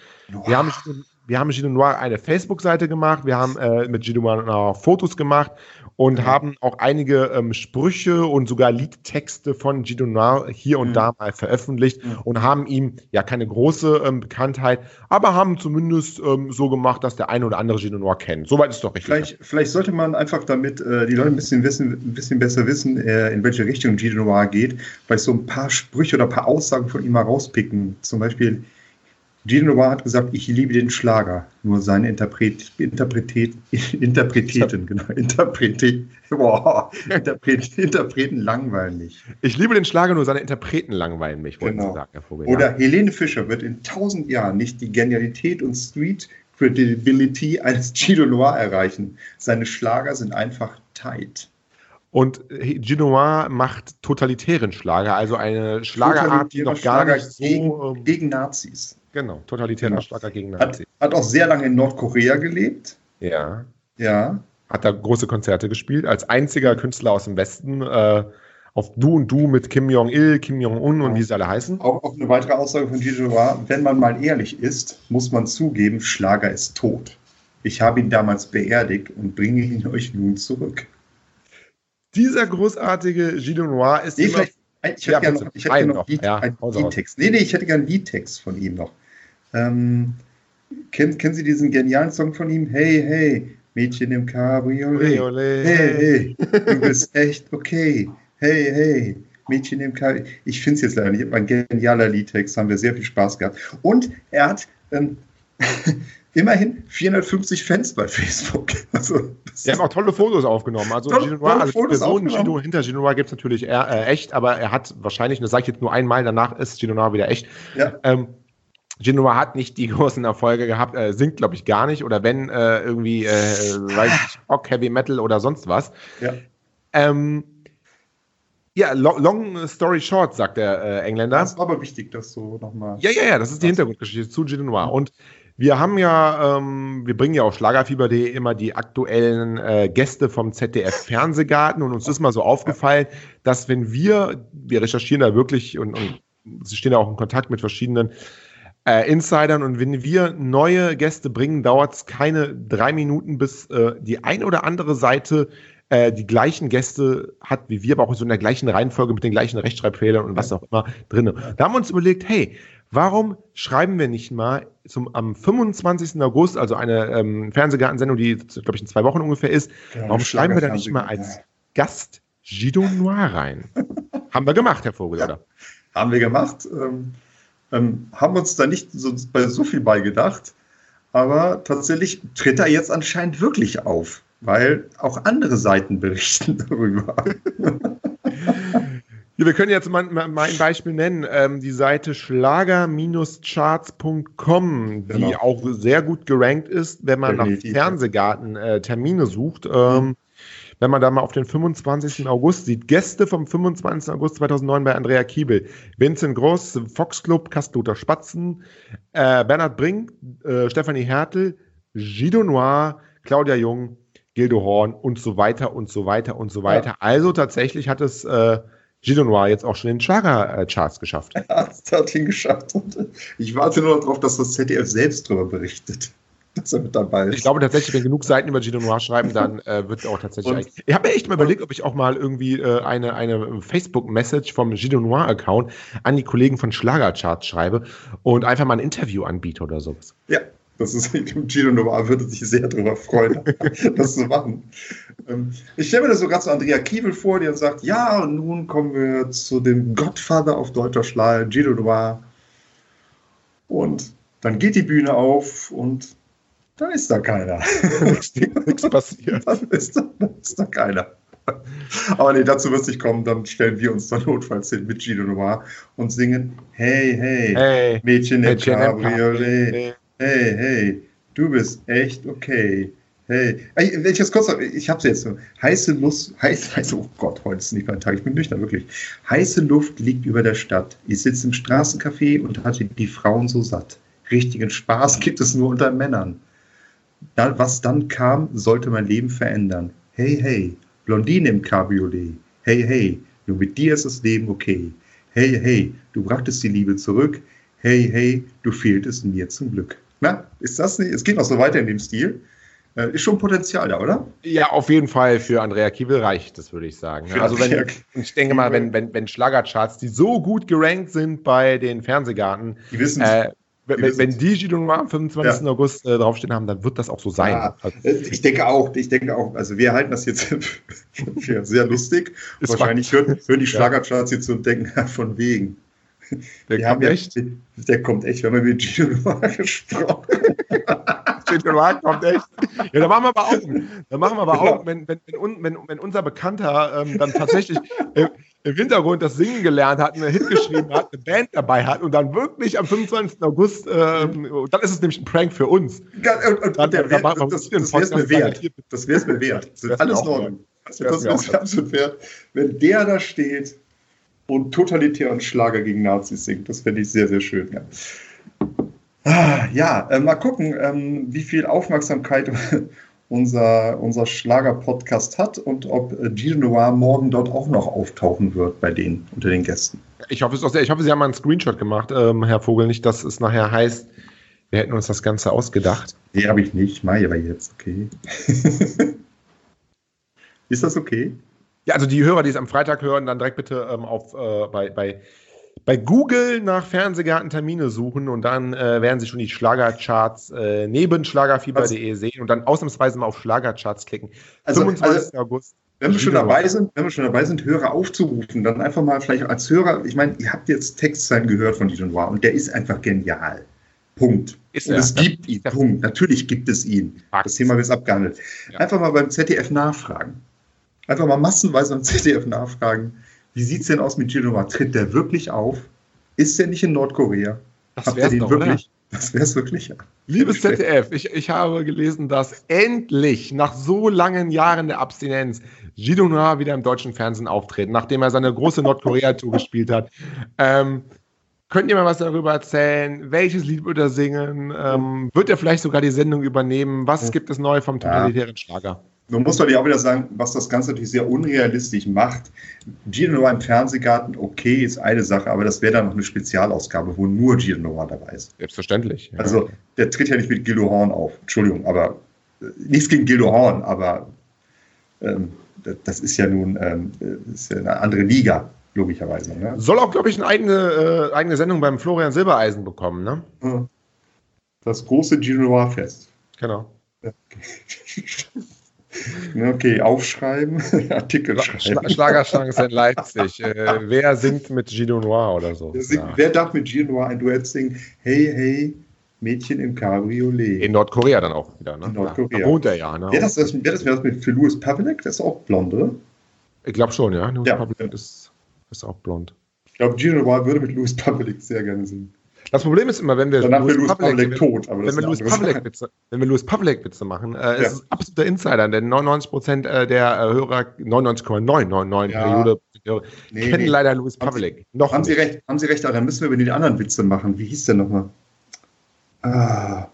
Wir haben, wir haben Gino Noir eine Facebook-Seite gemacht, wir haben äh, mit Gino Noir Fotos gemacht und ja. haben auch einige ähm, Sprüche und sogar Liedtexte von Gidonard hier und ja. da mal veröffentlicht ja. und haben ihm ja keine große ähm, Bekanntheit, aber haben zumindest ähm, so gemacht, dass der eine oder andere Gidonard kennt. Soweit ist doch richtig. Vielleicht, vielleicht sollte man einfach damit äh, die Leute ein bisschen, wissen, ein bisschen besser wissen, äh, in welche Richtung Gidonard geht, weil so ein paar Sprüche oder ein paar Aussagen von ihm mal rauspicken. Zum Beispiel Gino Noir hat gesagt, ich liebe den Schlager, nur seine Interpret, Interpretet, Interpreteten, genau, Interpretet, boah, Interpret, Interpreten langweilen mich. Ich liebe den Schlager, nur seine Interpreten langweilen mich, wollten genau. Sie sagen, Herr Vogel. Oder Helene Fischer wird in tausend Jahren nicht die Genialität und Street Credibility eines Gino Noir erreichen. Seine Schlager sind einfach tight. Und Ginoir macht totalitären Schlager, also eine Schlagerart, die noch gar Schlager nicht so... Gegen, ähm, gegen Nazis. Genau, totalitärer genau. Gegen Nazis. Hat, hat, auch sehr lange in Nordkorea gelebt. Ja. Ja. Hat da große Konzerte gespielt, als einziger Künstler aus dem Westen. Äh, auf Du und Du mit Kim Jong-il, Kim Jong-un und wie sie alle heißen. Auch, auch eine weitere Aussage von Gigi war, wenn man mal ehrlich ist, muss man zugeben, Schlager ist tot. Ich habe ihn damals beerdigt und bringe ihn euch nun zurück. Dieser großartige Gino Noir ist nee, immer... Ich hätte ja, gerne noch, ich hätte noch, noch. Lied, ja, einen Liedtext. Nee, nee, ich hätte gerne einen Liedtext von ihm noch. Ähm, kennen, kennen Sie diesen genialen Song von ihm? Hey, hey, Mädchen im Cabriolet. Hey, hey, du bist echt okay. Hey, hey, Mädchen im Cabriolet. Ich finde es jetzt leider nicht, ein genialer Liedtext, haben wir sehr viel Spaß gehabt. Und er hat ähm, immerhin 450 Fans bei Facebook. Also, Wir haben auch tolle Fotos aufgenommen. Also, tolle, Ginois, also Fotos Person Gino, hinter Ginois gibt es natürlich eher, äh, echt, aber er hat wahrscheinlich, das sage ich jetzt nur einmal, danach ist Ginois wieder echt. Ja. Ähm, Genoa hat nicht die großen Erfolge gehabt, äh, singt, glaube ich, gar nicht. Oder wenn, äh, irgendwie, äh, weiß ich, Rock, Heavy Metal oder sonst was. Ja. Ähm, ja, long, story short, sagt der äh, Engländer. Das ist aber wichtig, dass du nochmal. Ja, ja, ja, das ist die Hintergrundgeschichte zu Genoa. Und wir haben ja, ähm, wir bringen ja auf schlagerfieber.de immer die aktuellen äh, Gäste vom ZDF Fernsehgarten und uns ist mal so aufgefallen, dass wenn wir, wir recherchieren da wirklich und, und sie stehen ja auch in Kontakt mit verschiedenen äh, Insidern und wenn wir neue Gäste bringen, dauert es keine drei Minuten, bis äh, die ein oder andere Seite äh, die gleichen Gäste hat wie wir, aber auch so in der gleichen Reihenfolge mit den gleichen Rechtschreibfehlern und was auch immer drin. Da haben wir uns überlegt, hey, warum schreiben wir nicht mal zum, am 25. August, also eine ähm, Fernsehgartensendung, die, glaube ich, in zwei Wochen ungefähr ist, genau, warum schreiben wir da nicht mal als Gast Gido Noir rein? haben wir gemacht, Herr Vogel, ja, oder? Haben wir gemacht. Ähm, ähm, haben uns da nicht so, bei so viel beigedacht. Aber tatsächlich tritt er jetzt anscheinend wirklich auf, weil auch andere Seiten berichten darüber. Ja, wir können jetzt mal, mal ein Beispiel nennen. Ähm, die Seite schlager-charts.com, die genau. auch sehr gut gerankt ist, wenn man Definitiv. nach Fernsehgarten äh, Termine sucht. Ähm, wenn man da mal auf den 25. August sieht, Gäste vom 25. August 2009 bei Andrea Kiebel, Vincent Gross, Fox Club, Kastloter Spatzen, äh, Bernhard Brink, äh, Stefanie Hertel, Gido Noir, Claudia Jung, Gildo Horn und so weiter und so weiter und so weiter. Ja. Also tatsächlich hat es äh, Gildo Noir jetzt auch schon in den Schlager-Charts geschafft. Ja, es hat ihn geschafft. Ich warte nur noch darauf, dass das ZDF selbst darüber berichtet dass er mit dabei ist. Ich glaube tatsächlich, wenn genug Seiten über Gino Noir schreiben, dann äh, wird auch tatsächlich. Und, ich habe mir echt mal überlegt, ob ich auch mal irgendwie äh, eine, eine Facebook-Message vom Gino Noir-Account an die Kollegen von Schlagercharts schreibe und einfach mal ein Interview anbiete oder sowas. Ja, das ist Gino Noir würde sich sehr darüber freuen, das zu machen. Ähm, ich stelle mir das so gerade so Andrea Kiewel vor, die dann sagt: Ja, und nun kommen wir zu dem Godfather auf deutscher Schlager, Gino Noir. Und dann geht die Bühne auf und dann ist da keiner. Nichts passiert. Dann ist, da, dann ist da keiner. Aber nee, dazu wird es nicht kommen. Dann stellen wir uns dann notfalls hin mit Gino Noir und singen Hey, hey, hey Mädchen, Mädchen im Cabriolet. Hey, hey, du bist echt okay. Hey, wenn ich jetzt kurz, ich hab's jetzt so. Heiße Luft, heiß, heiß, oh Gott, heute ist nicht mein Tag, ich bin nüchtern, wirklich. Heiße Luft liegt über der Stadt. Ich sitze im Straßencafé und hatte die Frauen so satt. Richtigen Spaß gibt es nur unter Männern da, was dann kam, sollte mein Leben verändern. Hey, hey, Blondine im Cabriolet. Hey, hey, nur mit dir ist das Leben okay. Hey, hey, du brachtest die Liebe zurück. Hey, hey, du fehltest mir zum Glück. Na, ist das nicht? Es geht noch so weiter in dem Stil. Äh, ist schon Potenzial da, oder? Ja, auf jeden Fall für Andrea Kiewel reicht das, würde ich sagen. Für also wenn, ich denke mal, wenn, wenn, wenn Schlagercharts, die so gut gerankt sind bei den Fernsehgarten, Die wissen äh, wenn, Die wenn, die Giro Noir am 25. Ja. August äh, draufstehen haben, dann wird das auch so sein. Ja, Also, äh, ich denke auch, ich denke auch, also wir halten das jetzt für sehr lustig. Wahrscheinlich hören, hören die. Schlagercharts jetzt und denken, von wegen. der Wir kommt haben ja- echt. Der kommt echt, wir haben ja mit Gino Noir gesprochen. Giro Noir kommt echt. Ja, da machen wir aber Augen. Da machen wir aber Genau. Augen, wenn, wenn, wenn, wenn, unser Bekannter ähm, dann tatsächlich äh, im Hintergrund das Singen gelernt hat, einen Hit geschrieben hat, eine Band dabei hat und dann wirklich am 25. August, ähm, dann ist es nämlich ein Prank für uns. Ganz- Und, und, Dann- der dann wir das, das wäre es mir wert. Das wäre es mir wert. Das Wär's ist alles in auch Ordnung. Das wäre es mir absolut wert. Wenn der da steht und totalitären Schlager gegen Nazis singt, das fände ich sehr, sehr schön. Ja, ah, ja äh, mal gucken, ähm, wie viel Aufmerksamkeit unser, unser Schlager-Podcast hat und ob äh, Gino Noir morgen dort auch noch auftauchen wird bei denen, unter den Gästen. Ich hoffe es auch sehr. Ich hoffe, Sie haben mal einen Screenshot gemacht, ähm, Herr Vogel, nicht, dass es nachher heißt, wir hätten uns das Ganze ausgedacht. Nee, habe ich nicht. Mai aber jetzt, okay. Ist das okay? Ja, also die Hörer, die es am Freitag hören, dann direkt bitte ähm, auf, äh, bei, bei, bei Google nach Fernsehgarten-Termine suchen und dann äh, werden Sie schon die Schlagercharts äh, neben schlagerfieber.de sehen und dann ausnahmsweise mal auf Schlagercharts klicken. Also, 25. August. Wenn wir schon dabei sind, wenn wir schon dabei sind, Hörer aufzurufen, dann einfach mal vielleicht als Hörer, ich meine, ihr habt jetzt Textzeilen gehört von Dijon Noir und der ist einfach genial. Punkt. Ist und er. es gibt ihn. Ja. Punkt. Natürlich gibt es ihn. Das Thema wird abgehandelt. Ja. Einfach mal beim ZDF nachfragen. Einfach mal massenweise beim ZDF nachfragen. Wie sieht es denn aus mit Noir? Tritt der wirklich auf? Ist der nicht in Nordkorea? Das Habt ihr wär's den doch, wirklich? Das wäre es wirklich. ja. Liebes ZDF, ich, ich habe gelesen, dass endlich nach so langen Jahren der Abstinenz Gino Noir wieder im deutschen Fernsehen auftritt, nachdem er seine große Nordkorea-Tour gespielt hat. Ähm, könnt ihr mal was darüber erzählen? Welches Lied wird er singen? Ähm, wird er vielleicht sogar die Sendung übernehmen? Was gibt es neu vom totalitären Schlager? Nun muss man ja auch wieder sagen, was das Ganze natürlich sehr unrealistisch macht. Gino Noir im Fernsehgarten, okay, ist eine Sache, aber das wäre dann noch eine Spezialausgabe, wo nur Gino Noir dabei ist. Selbstverständlich. ja. Also der tritt ja nicht mit Gildo Horn auf. Entschuldigung, aber äh, nichts gegen Gildo Horn, aber ähm, das- ist ja nun ähm, äh, ist ja eine andere Liga, logischerweise. Ne? Soll auch, glaube ich, eine eigene, äh, eigene Sendung beim Florian Silbereisen bekommen, ne? Das große Gino Noir Fest. Genau. Ne, Okay, aufschreiben, Artikel Schla schreiben. Schlagerchance in Leipzig. Äh, wer singt mit Gino Noir oder so? Wer singt- Ja. Wer darf mit Gino Noir ein Duett singen? Hey, hey, Mädchen im Cabriolet. In Nordkorea dann auch wieder, ne? In Nordkorea. Da wohnt er ja, ne? Wäre das, das, wär das, wär das mit für Louis Pavelek? Der ist auch blond, oder? Ich glaube schon, ja. Louis Ja. Public ist, ist auch blond. Ich glaube, Gino Noir würde mit Louis Pavelek sehr gerne singen. Das Problem ist immer, wenn wir Danach Louis tot. Wenn wir Louis Sache. Witze, wenn wir Louis Pavlik Witze machen, äh, Ja. es ist absoluter Insider, denn 99 Prozent der äh, Hörer, 99,999 Ja. Periode Hörer, Nee, kennen nee. leider Louis Haben Pavlik. Noch Haben Sie recht, haben Sie recht, aber dann müssen wir über die anderen Witze machen. Wie hieß der nochmal? Ah,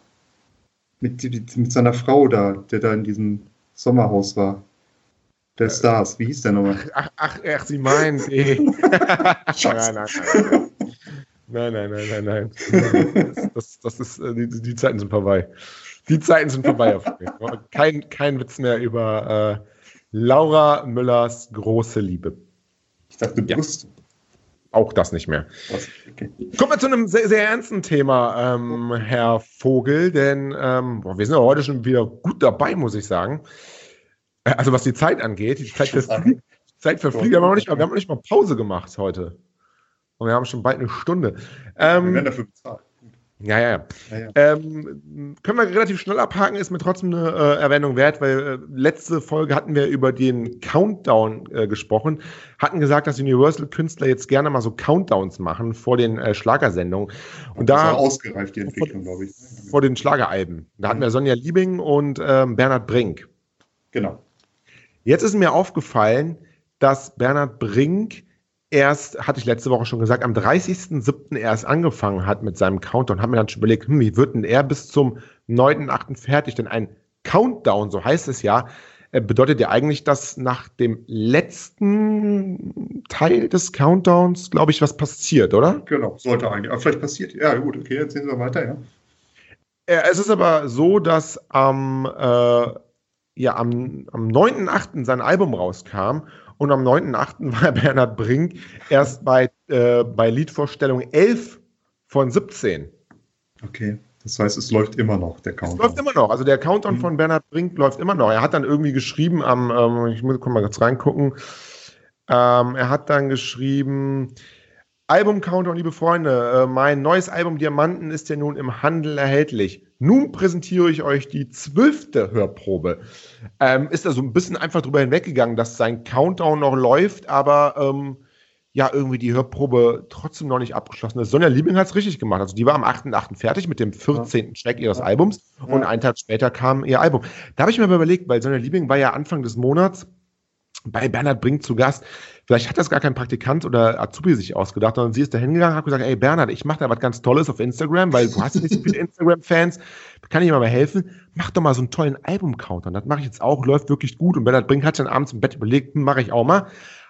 mit, mit, seiner Frau da, der da in diesem Sommerhaus war. Äh. Der Stars, wie hieß der nochmal? Ach, ach, ach, Sie meinen. Scheiße. nein, nein, nein. Nein, nein, nein, nein, nein. Das, das, das ist, äh, die, die Zeiten sind vorbei. Die Zeiten sind vorbei. Kein, kein Witz mehr über äh, Laura Müllers große Liebe. Ich dachte, Ja. Brust. Auch das nicht mehr. Okay. Kommen wir zu einem sehr, sehr ernsten Thema, ähm, Herr Vogel, denn ähm, boah, wir sind ja heute schon wieder gut dabei, muss ich sagen. Äh, Also was die Zeit angeht, die Zeit verfliegt. Die Zeit verfliegt. Wir haben, noch nicht mal, wir haben noch nicht mal Pause gemacht heute. Und wir haben schon bald eine Stunde. Wir Ähm, werden dafür bezahlt. ja, ja, ja. Ja, ja. Ähm, können wir relativ schnell abhaken, ist mir trotzdem eine äh, Erwähnung wert, weil äh, letzte Folge hatten wir über den Countdown äh, gesprochen, hatten gesagt, dass Universal-Künstler jetzt gerne mal so Countdowns machen vor den äh, Schlagersendungen. Und das war da ausgereift, die Entwicklung, glaube ich. vor den Schlageralben. Da hatten wir Sonja Liebing und ähm, Bernhard Brink. Genau. Jetzt ist mir aufgefallen, dass Bernhard Brink erst, hatte ich letzte Woche schon gesagt, am 30.07. erst angefangen hat mit seinem Countdown. Haben mir dann schon überlegt, hm, wie wird denn er bis zum 9.8. fertig? Denn ein Countdown, so heißt es ja, äh, bedeutet ja eigentlich, dass nach dem letzten Teil des Countdowns, glaube ich, was passiert, oder? Genau, sollte eigentlich. Aber vielleicht passiert. Ja, gut, okay, erzählen Sie mal weiter, ja. Es ist aber so, dass am, äh, ja, am, am 9.8. sein Album rauskam und am 9.8. war Bernhard Brink erst bei, äh, bei Liedvorstellung 11 von 17. Okay. Das heißt, es läuft immer noch, der Countdown. Es läuft immer noch. Also der Countdown mhm. von Bernhard Brink läuft immer noch. Er hat dann irgendwie geschrieben am, ähm, ich muss mal kurz reingucken, ähm, er hat dann geschrieben, Album Countdown, liebe Freunde, äh, mein neues Album Diamanten ist ja nun im Handel erhältlich. Nun präsentiere ich euch die zwölfte Hörprobe. Ähm, ist da so ein bisschen einfach drüber hinweggegangen, dass sein Countdown noch läuft, aber ähm, ja, irgendwie die Hörprobe trotzdem noch nicht abgeschlossen ist. Sonja Liebing hat es richtig gemacht. Also die war am 8.8. fertig mit dem 14. Ja. Track ihres Albums und einen Tag später kam ihr Album. Da habe ich mir mal überlegt, weil Sonja Liebing war ja Anfang des Monats bei Bernhard Brink zu Gast. Vielleicht hat das gar kein Praktikant oder Azubi sich ausgedacht, sondern sie ist da hingegangen und hat gesagt, ey Bernhard, ich mache da was ganz Tolles auf Instagram, weil du hast ja nicht so viele Instagram-Fans, kann ich mir mal helfen? Mach doch mal so einen tollen Album-Counter. Das mache ich jetzt auch, läuft wirklich gut. Und Bernhard Brink hat dann abends im Bett überlegt, hm, mache ich auch mal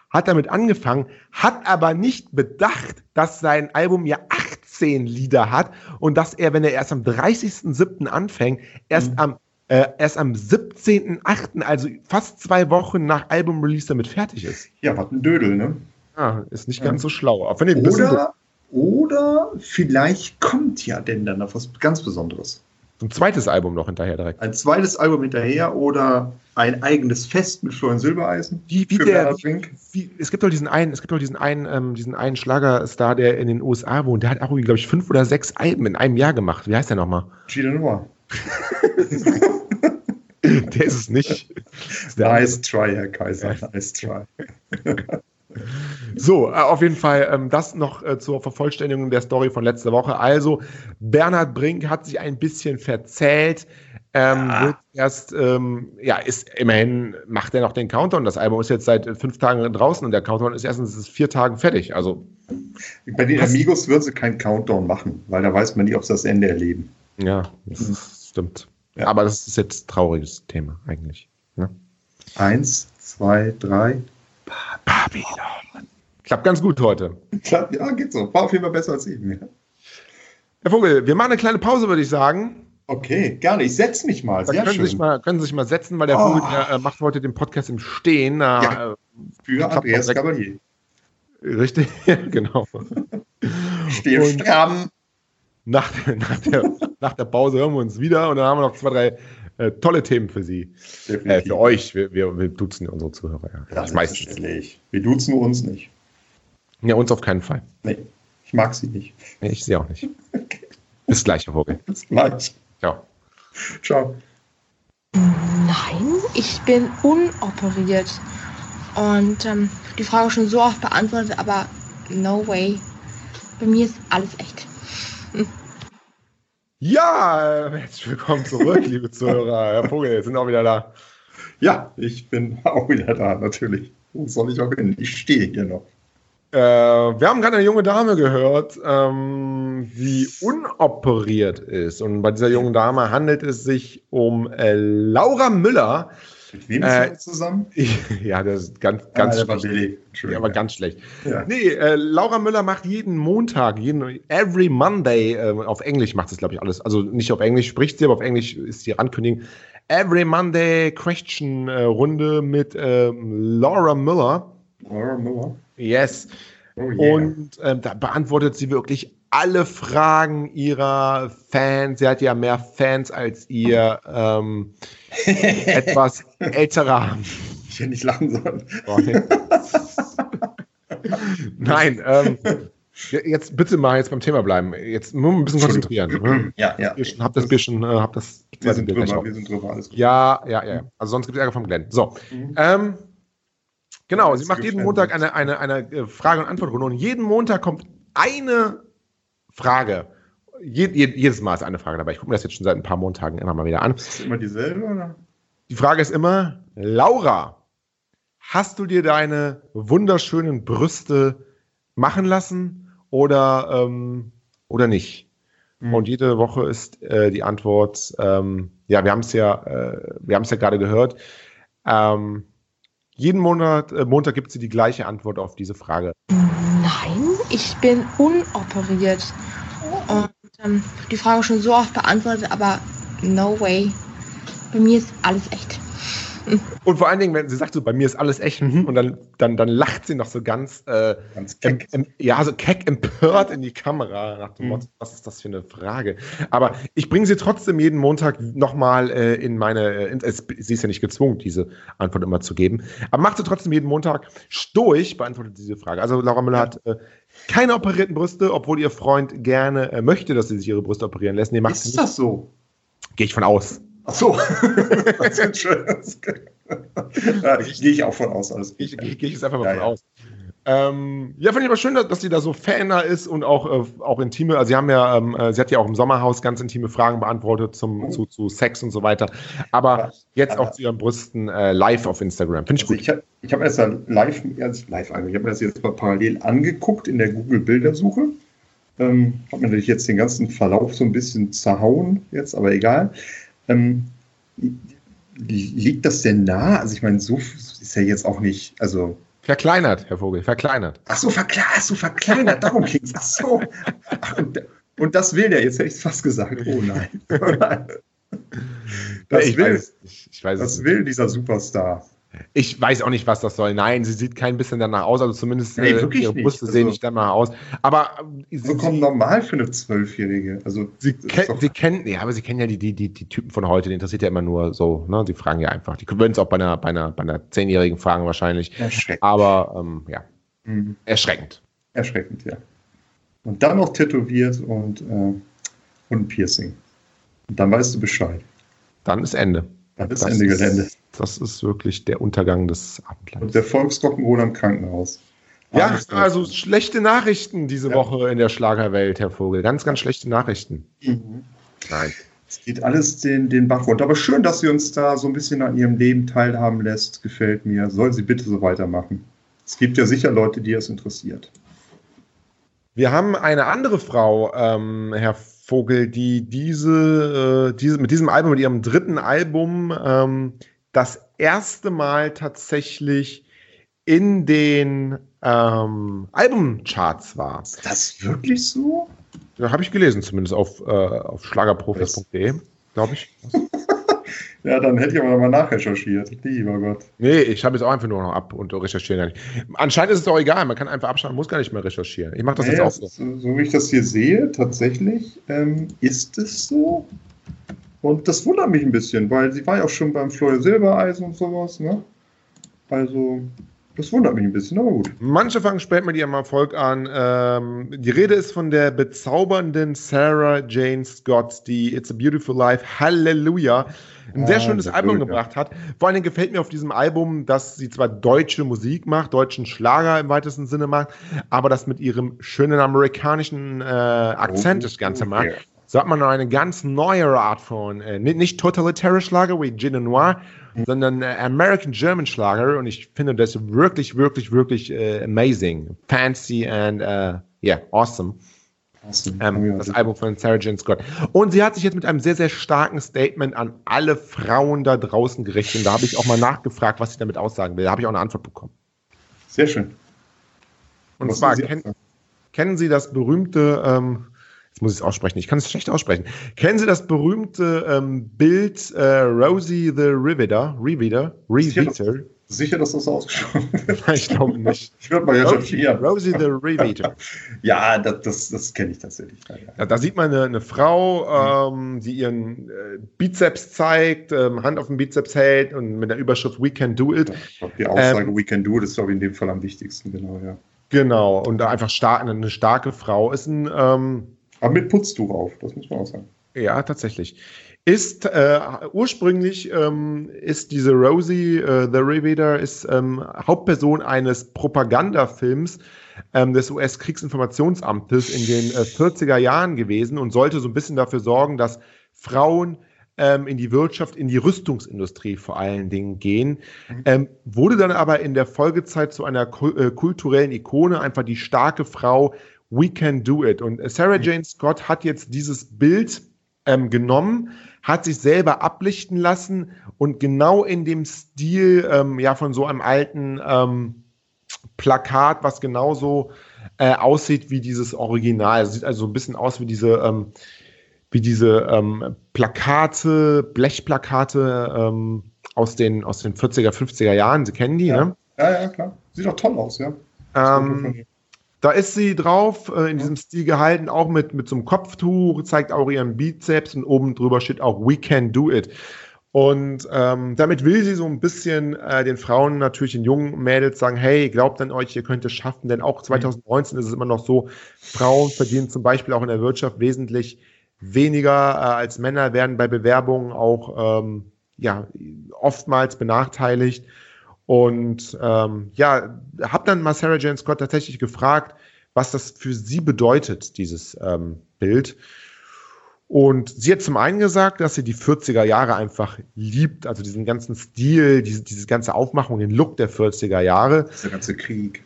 hat damit angefangen, hat aber nicht bedacht, dass sein Album ja 18 Lieder hat und dass er, wenn er erst am 30.07. anfängt, erst mhm. am äh, erst am 17.08., also fast zwei Wochen nach Album-Release damit fertig ist. Ja, was ein Dödel, ne? Ah, ist nicht ja. ganz so schlau. Auch wenn oder, oder vielleicht kommt ja denn dann noch was ganz Besonderes. Ein zweites Album noch hinterher direkt. Ein zweites Album hinterher oder ein eigenes Fest mit Florian Silbereisen. Wie, wie der, wie, wie, es gibt doch diesen einen, es gibt doch diesen einen, ähm, diesen einen Schlagerstar, der in den USA wohnt. Der hat auch, glaube ich, fünf oder sechs Alben in einem Jahr gemacht. Wie heißt der nochmal? Gina Noir. der ist es nicht. Nice try, Herr Kaiser. Nice try. So, äh, auf jeden Fall ähm, das noch äh, zur Vervollständigung der Story von letzter Woche. Also, Bernhard Brink hat sich ein bisschen verzählt. Ähm, ja. Wird erst, ähm, ja, ist immerhin macht er noch den Countdown. Das Album ist jetzt seit fünf Tagen draußen und der Countdown ist erst in vier Tagen fertig. Also bei den Amigos würden sie keinen Countdown machen, weil da weiß man nicht, ob sie das Ende erleben. Ja, das mhm. Stimmt. Ja. Aber das ist jetzt ein trauriges Thema eigentlich. Ne? Eins, zwei, drei. Babylon. Klappt ganz gut heute. Klappt, ja, geht so. War auf jeden Fall besser als eben. Ja. Herr Vogel, wir machen eine kleine Pause, würde ich sagen. Okay, gerne. Ich setze mich mal. Sehr können, schön. Sich mal können Sie sich mal setzen, weil der oh. Vogel der, äh, macht heute den Podcast im Stehen. Ja, äh, für Andreas Gabalier. Richtig, genau. Stehen stramm. Nach, nach, der, nach der Pause hören wir uns wieder und dann haben wir noch zwei, drei äh, tolle Themen für Sie. Äh, für euch. Wir, wir, wir, duzen unsere Zuhörer. Ja. Das meistens. Wir duzen uns nicht. Ja, uns auf keinen Fall. Nee, ich mag sie nicht. Nee, ich sie auch nicht. Okay. Bis gleich, Herr Vogel. Bis gleich. Ciao. Ciao. Nein, ich bin unoperiert. Und ähm, die Frage schon so oft beantwortet, aber no way. Bei mir ist alles echt. Ja, herzlich willkommen zurück, liebe Zuhörer. Herr Vogel, sind auch wieder da. Ja, ich bin auch wieder da, natürlich. Wo soll ich auch hin? Ich stehe hier noch. Äh, wir haben gerade eine junge Dame gehört, ähm, die unoperiert ist. Und bei dieser jungen Dame handelt es sich um äh, Laura Müller. Mit wem ist äh, zusammen? ja, das ist ganz, ganz ah, schlecht. Ja, aber ganz schlecht. Ja. Nee, äh, Laura Müller macht jeden Montag, jeden, every Monday, äh, auf Englisch macht es, glaube ich, alles. Also nicht auf Englisch spricht sie, aber auf Englisch ist die Ankündigung. Every Monday Question äh, Runde mit ähm, Laura Müller. Laura Müller. Yes. Oh yeah. Und ähm, da beantwortet sie wirklich alle Fragen ihrer Fans. Sie hat ja mehr Fans als ihr ähm, etwas älterer. Ich hätte nicht lachen sollen. Nein, ähm, jetzt bitte mal jetzt beim Thema bleiben. Jetzt nur ein bisschen konzentrieren. Ne? Ja, ja. Ich hab das Bier schon, äh, hab das. Wir sind drüber, wir sind drüber, alles gut. Ja, ja, ja. Also sonst gibt es Ärger vom Glenn. So. Mhm. Ähm, Genau, sie macht jeden Montag eine, eine, eine äh, Frage- und Antwortrunde und jeden Montag kommt eine Frage. Je, je, jedes Mal ist eine Frage dabei. Ich gucke mir das jetzt schon seit ein paar Montagen immer mal wieder an. Ist das immer dieselbe, oder? Die Frage ist immer, Laura, hast du dir deine wunderschönen Brüste machen lassen oder, ähm, oder nicht? Mhm. Und jede Woche ist äh, die Antwort, ähm, ja, wir haben es ja, äh, wir haben es ja gerade gehört. Ähm, jeden Monat, äh, Montag gibt sie die gleiche Antwort auf diese Frage. Nein, ich bin unoperiert. Und ähm, die Frage schon so oft beantwortet, aber no way. Bei mir ist alles echt. Und vor allen Dingen, wenn sie sagt so, bei mir ist alles echt, mhm, und dann, dann, dann lacht sie noch so ganz, äh, Ganz keck. em, ja, so keck empört in die Kamera, nach dem Mhm. Motto, was ist das für eine Frage? Aber ich bringe sie trotzdem jeden Montag nochmal äh, in meine, äh, in, es, sie ist ja nicht gezwungen, diese Antwort immer zu geben, aber macht sie trotzdem jeden Montag stoisch, beantwortet diese Frage. Also Laura Müller hat äh, keine operierten Brüste, obwohl ihr Freund gerne äh, möchte, dass sie sich ihre Brüste operieren lässt. Nee, macht sie Ist das so? Gehe ich von aus. Ach so. das ist schön. ja, Gehe ich auch von aus. Alles. Ich, ich, gehe jetzt einfach mal Ja, von ja. aus. Ähm, ja, finde ich aber schön, dass, dass sie da so Faner ist und auch, äh, auch intime, also sie haben ja, ähm, äh, sie hat ja auch im Sommerhaus ganz intime Fragen beantwortet zum, Oh. zu, zu Sex und so weiter. Aber Ja. jetzt Aber- auch zu ihren Brüsten äh, live auf Instagram. Finde ich Also gut. ich habe ich hab erst ja live, erst live. Ich habe mir das jetzt mal parallel angeguckt in der Google-Bildersuche. Ähm, habe mir natürlich jetzt den ganzen Verlauf so ein bisschen zerhauen jetzt, aber egal. Ähm, liegt das denn nah? Also ich meine, so ist ja jetzt auch nicht, also Verkleinert, Herr Vogel, verkleinert. Ach so, verkle ach so verkleinert, darum ging es. Ach so. Ach, und, und das will der, jetzt hätte ich es fast gesagt. Oh nein. Das, ich, will, weiß, ich, ich weiß das will dieser Superstar. Ich weiß auch nicht, was das soll. Nein, sie sieht kein bisschen danach aus, also zumindest Nee, äh, ihre. Brüste Also- sehen nicht danach aus. Aber äh, sie, Vollkommen normal für eine Zwölfjährige. Also, Sie, doch- sie kennen, ja, aber sie kennen ja die, die, die, die Typen von heute, die interessiert ja immer nur so, ne? Die fragen ja einfach. Die würden es auch bei einer, bei einer, bei einer Zehnjährigen fragen wahrscheinlich. erschreckend. Aber ähm, ja, Mhm. erschreckend. Erschreckend, ja. Und dann noch tätowiert und, äh, und ein Piercing. Und dann weißt du Bescheid. Dann ist Ende. Dann ist Das Ende Gelände. Ist, das ist wirklich der Untergang des Und Abendlandes. der Volksrock'n'Roll im Krankenhaus. Ja, also schlechte Nachrichten diese Ja. Woche in der Schlagerwelt, Herr Vogel. Ganz, ganz schlechte Nachrichten. Mhm. Nein. Es geht alles den, den Bach runter. Aber schön, dass sie uns da so ein bisschen an ihrem Leben teilhaben lässt. Gefällt mir. Soll sie bitte so weitermachen. Es gibt ja sicher Leute, die das interessiert. Wir haben eine andere Frau, ähm, Herr Vogel, die diese, äh, diese, mit diesem Album, mit ihrem dritten Album, ähm, das erste Mal tatsächlich in den ähm, Albumcharts war. Ist das wirklich so? Ja, Habe ich gelesen, zumindest auf, äh, auf schlagerprofis.de, glaube ich. Ja, dann hätte ich aber mal nachrecherchiert. Lieber Gott. Nee, ich habe jetzt auch einfach nur noch ab und recherchieren. gar nicht. Anscheinend ist es auch egal, man kann einfach abschalten, muss gar nicht mehr recherchieren. Ich mache das jetzt Nee, auch so. so. So wie ich das hier sehe, tatsächlich ähm, ist es so. Und das wundert mich ein bisschen, weil sie war ja auch schon beim Florian Silbereisen und sowas, ne? Also, das wundert mich ein bisschen, aber gut. Manche fangen spät mit ihrem Erfolg an. Ähm, die Rede ist von der bezaubernden Sarah Jane Scott, die It's a Beautiful Life, Halleluja, ein sehr schönes Halleluja. Album gebracht hat. Vor allen Dingen gefällt mir auf diesem Album, dass sie zwar deutsche Musik macht, deutschen Schlager im weitesten Sinne macht, aber das mit ihrem schönen amerikanischen äh, Akzent das Ganze macht. Ja. So hat man noch eine ganz neue Art von, äh, nicht, nicht totalitäre Schlager wie Gin Noir, sondern äh, American German Schlager und ich finde das wirklich, wirklich, wirklich äh, amazing, fancy and äh, yeah, awesome. Awesome. Ähm, das Album von Sarah Jane Scott. Und sie hat sich jetzt mit einem sehr, sehr starken Statement an alle Frauen da draußen gerichtet. Und da habe ich auch mal nachgefragt, was sie damit aussagen will. Da habe ich auch eine Antwort bekommen. Sehr schön. Und Was zwar, will sie kenn, sagen? kennen Sie das berühmte, ähm, jetzt muss ich es aussprechen, ich kann es schlecht aussprechen. Kennen Sie das berühmte ähm, Bild äh, Rosie the Riveter? Riveter? Riveter? Sicher, dass das ausgesprochen wird? Ich glaube nicht. Ich würde mal Rosie, recherchieren. Rosie the Riveter. Ja, das, das, das kenne ich tatsächlich. Ja, ja. Da, sieht man eine, eine Frau, ähm, die ihren äh, Bizeps zeigt, ähm, Hand auf den Bizeps hält und mit der Überschrift We can do it. Die Aussage Ähm, We can do it ist, glaube ich, in dem Fall am wichtigsten, genau, ja. Genau, und da einfach stark, eine starke Frau ist ein, ähm, Aber mit Putztuch auf, das muss man auch sagen. ja, tatsächlich. Ist äh, ursprünglich ähm, ist diese Rosie äh, the Riveter ist ähm, Hauptperson eines Propagandafilms ähm, des US-Kriegsinformationsamtes in den äh, 40er Jahren gewesen und sollte so ein bisschen dafür sorgen, dass Frauen ähm, in die Wirtschaft, in die Rüstungsindustrie vor allen Dingen gehen. Ähm, wurde dann aber in der Folgezeit zu einer äh, kulturellen Ikone, einfach die starke Frau, we can do it. Und Sarah Jane Scott hat jetzt dieses Bild ähm, genommen, hat sich selber ablichten lassen und genau in dem Stil ähm, ja von so einem alten ähm, Plakat, was genauso äh, aussieht wie dieses Original. Sieht also so ein bisschen aus wie diese, ähm, wie diese ähm, Plakate, Blechplakate ähm, aus, den, aus den 40er, 50er Jahren. Sie kennen die, ja. ne? Ja, ja, klar. Sieht auch toll aus, ja. Ähm, da ist sie drauf, äh, in diesem Stil gehalten, auch mit, mit so einem Kopftuch, zeigt auch ihren Bizeps und oben drüber steht auch We can do it. Und ähm, damit will sie so ein bisschen äh, den Frauen, natürlich den jungen Mädels sagen, hey, glaubt an euch, ihr könnt es schaffen, denn auch 2019 ist es immer noch so, Frauen verdienen zum Beispiel auch in der Wirtschaft wesentlich weniger äh, als Männer, werden bei Bewerbungen auch ähm, ja, oftmals benachteiligt. Und ähm, ja, habe dann mal Sarah Jane Scott tatsächlich gefragt, was das für sie bedeutet, dieses ähm, Bild. Und sie hat zum einen gesagt, dass sie die 40er Jahre einfach liebt, also diesen ganzen Stil, diese, diese ganze Aufmachung, den Look der 40er Jahre. Der ganze Krieg.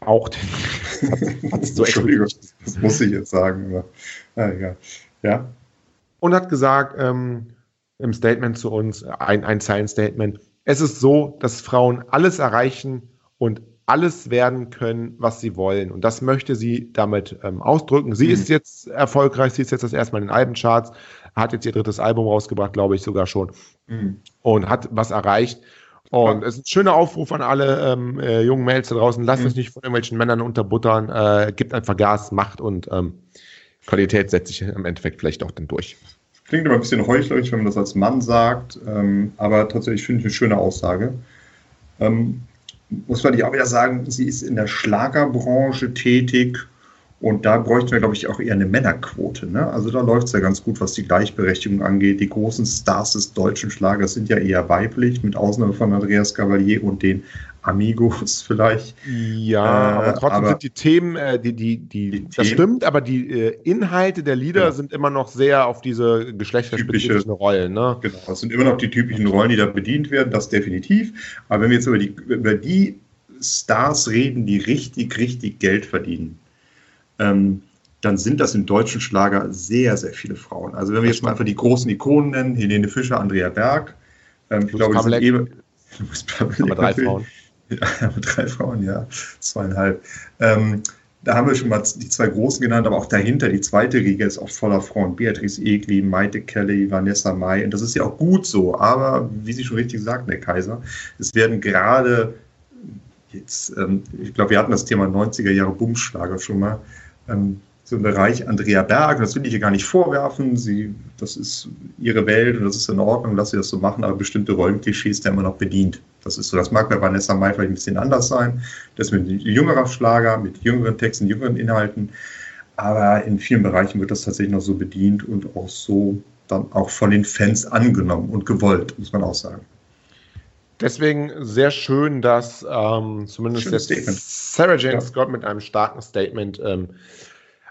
Auch den. hat, hat so Entschuldigung, das muss ich jetzt sagen. Aber, ja, egal. ja. Und hat gesagt ähm, im Statement zu uns, ein, ein Zeilen-Statement, es ist so, dass Frauen alles erreichen und alles werden können, was sie wollen. Und das möchte sie damit ähm, ausdrücken. Sie mhm. ist jetzt erfolgreich, sie ist jetzt das erste Mal in den Albencharts, hat jetzt ihr drittes Album rausgebracht, glaube ich sogar schon, mhm. und hat was erreicht. Und es ist ein schöner Aufruf an alle ähm, äh, jungen Mädels da draußen. Lasst mhm. euch nicht von irgendwelchen Männern unterbuttern. Äh, gibt einfach Gas, Macht und ähm, Qualität setzt sich im Endeffekt vielleicht auch dann durch. Klingt immer ein bisschen heuchlerisch, wenn man das als Mann sagt, ähm, aber tatsächlich finde ich eine schöne Aussage. Ähm, muss man auch wieder sagen, sie ist in der Schlagerbranche tätig und da bräuchten wir, glaube ich, auch eher eine Männerquote. Ne? Also da läuft es ja ganz gut, was die Gleichberechtigung angeht. Die großen Stars des deutschen Schlagers sind ja eher weiblich, mit Ausnahme von Andreas Cavalier und den Amigos vielleicht. Ja, äh, aber trotzdem aber sind die Themen, äh, die, die, die, die, das Themen, stimmt, aber die äh, Inhalte der Lieder ja. sind immer noch sehr auf diese geschlechterspezifischen Rollen. Ne? Genau, es sind immer noch die typischen Rollen, die da bedient werden, das definitiv. Aber wenn wir jetzt über die, über die Stars reden, die richtig, richtig Geld verdienen, ähm, dann sind das im deutschen Schlager sehr, sehr viele Frauen. Also wenn wir jetzt mal einfach die großen Ikonen nennen, Helene Fischer, Andrea Berg, ähm, ich glaube, das sind eben, aber drei Frauen. Ja, mit drei Frauen, ja, zweieinhalb. Ähm, da haben wir schon mal die zwei großen genannt, aber auch dahinter, die zweite Riege ist auch voller Frauen. Beatrice Egli, Maite Kelly, Vanessa Mai. Und das ist ja auch gut so. Aber wie Sie schon richtig sagten, Herr Kaiser, es werden gerade jetzt, ähm, ich glaube, wir hatten das Thema 90er Jahre Bumschlager schon mal. Ähm, so im Bereich Andrea Berg, das will ich ihr gar nicht vorwerfen. Sie, das ist ihre Welt und das ist in Ordnung, dass sie das so machen, aber bestimmte Rollenklischees der immer noch bedient. Das ist so, das mag bei Vanessa Mai vielleicht ein bisschen anders sein. Das ist mit jüngerer Schlager, mit jüngeren Texten, jüngeren Inhalten. Aber in vielen Bereichen wird das tatsächlich noch so bedient und auch so dann auch von den Fans angenommen und gewollt, muss man auch sagen. Deswegen sehr schön, dass ähm, zumindest jetzt Sarah Jane ja. Scott mit einem starken Statement ähm,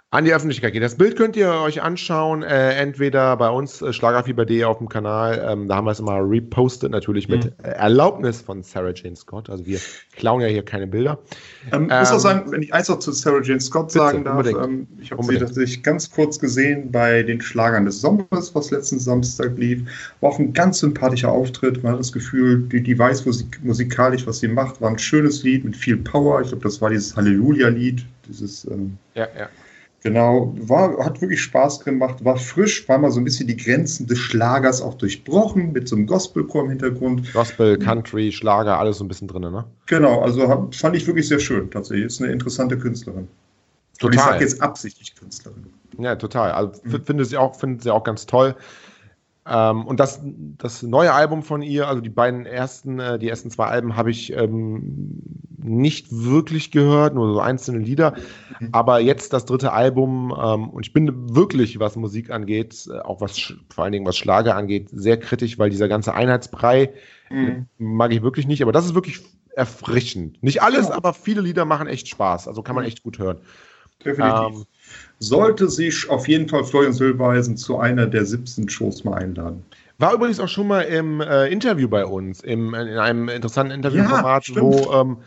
an die Öffentlichkeit geht. Das Bild könnt ihr euch anschauen, äh, entweder bei uns äh, schlagerfieber.de auf dem Kanal, ähm, da haben wir es immer repostet, natürlich mit mhm. Erlaubnis von Sarah Jane Scott. Also wir klauen ja hier keine Bilder. Ähm, ähm, muss auch ähm, sagen, wenn ich eins noch zu Sarah Jane Scott bitte, sagen darf, ähm, ich habe sie tatsächlich ganz kurz gesehen bei den Schlagern des Sommers, was letzten Samstag lief. War auch ein ganz sympathischer Auftritt. Man hat das Gefühl, die, die weiß musik musikalisch, was sie macht. War ein schönes Lied mit viel Power. Ich glaube, das war dieses Halleluja-Lied. Dieses, ähm, ja, ja Genau, war, hat wirklich Spaß gemacht, war frisch, war mal so ein bisschen die Grenzen des Schlagers auch durchbrochen, mit so einem Gospelchor im Hintergrund. Gospel, Country, Schlager, alles so ein bisschen drin, ne? Genau, also hab, fand ich wirklich sehr schön, tatsächlich. Ist eine interessante Künstlerin. Total. Und ich sage jetzt absichtlich Künstlerin. Ja, total. Also mhm. finde sie auch, finde sie auch ganz toll. Ähm, und das, das neue Album von ihr, also die beiden ersten, äh, die ersten zwei Alben habe ich ähm, nicht wirklich gehört, nur so einzelne Lieder. Mhm. Aber jetzt das dritte Album ähm, und ich bin wirklich, was Musik angeht, äh, auch was vor allen Dingen was Schlager angeht, sehr kritisch, weil dieser ganze Einheitsbrei mhm. mag ich wirklich nicht. Aber das ist wirklich erfrischend. Nicht alles, ja. aber viele Lieder machen echt Spaß. Also kann man mhm. echt gut hören. Definitiv. Ähm, sollte sich auf jeden Fall Florian Silbereisen zu einer der 17 Shows mal einladen. War übrigens auch schon mal im äh, Interview bei uns, im, in einem interessanten Interviewformat, ja, wo, ähm,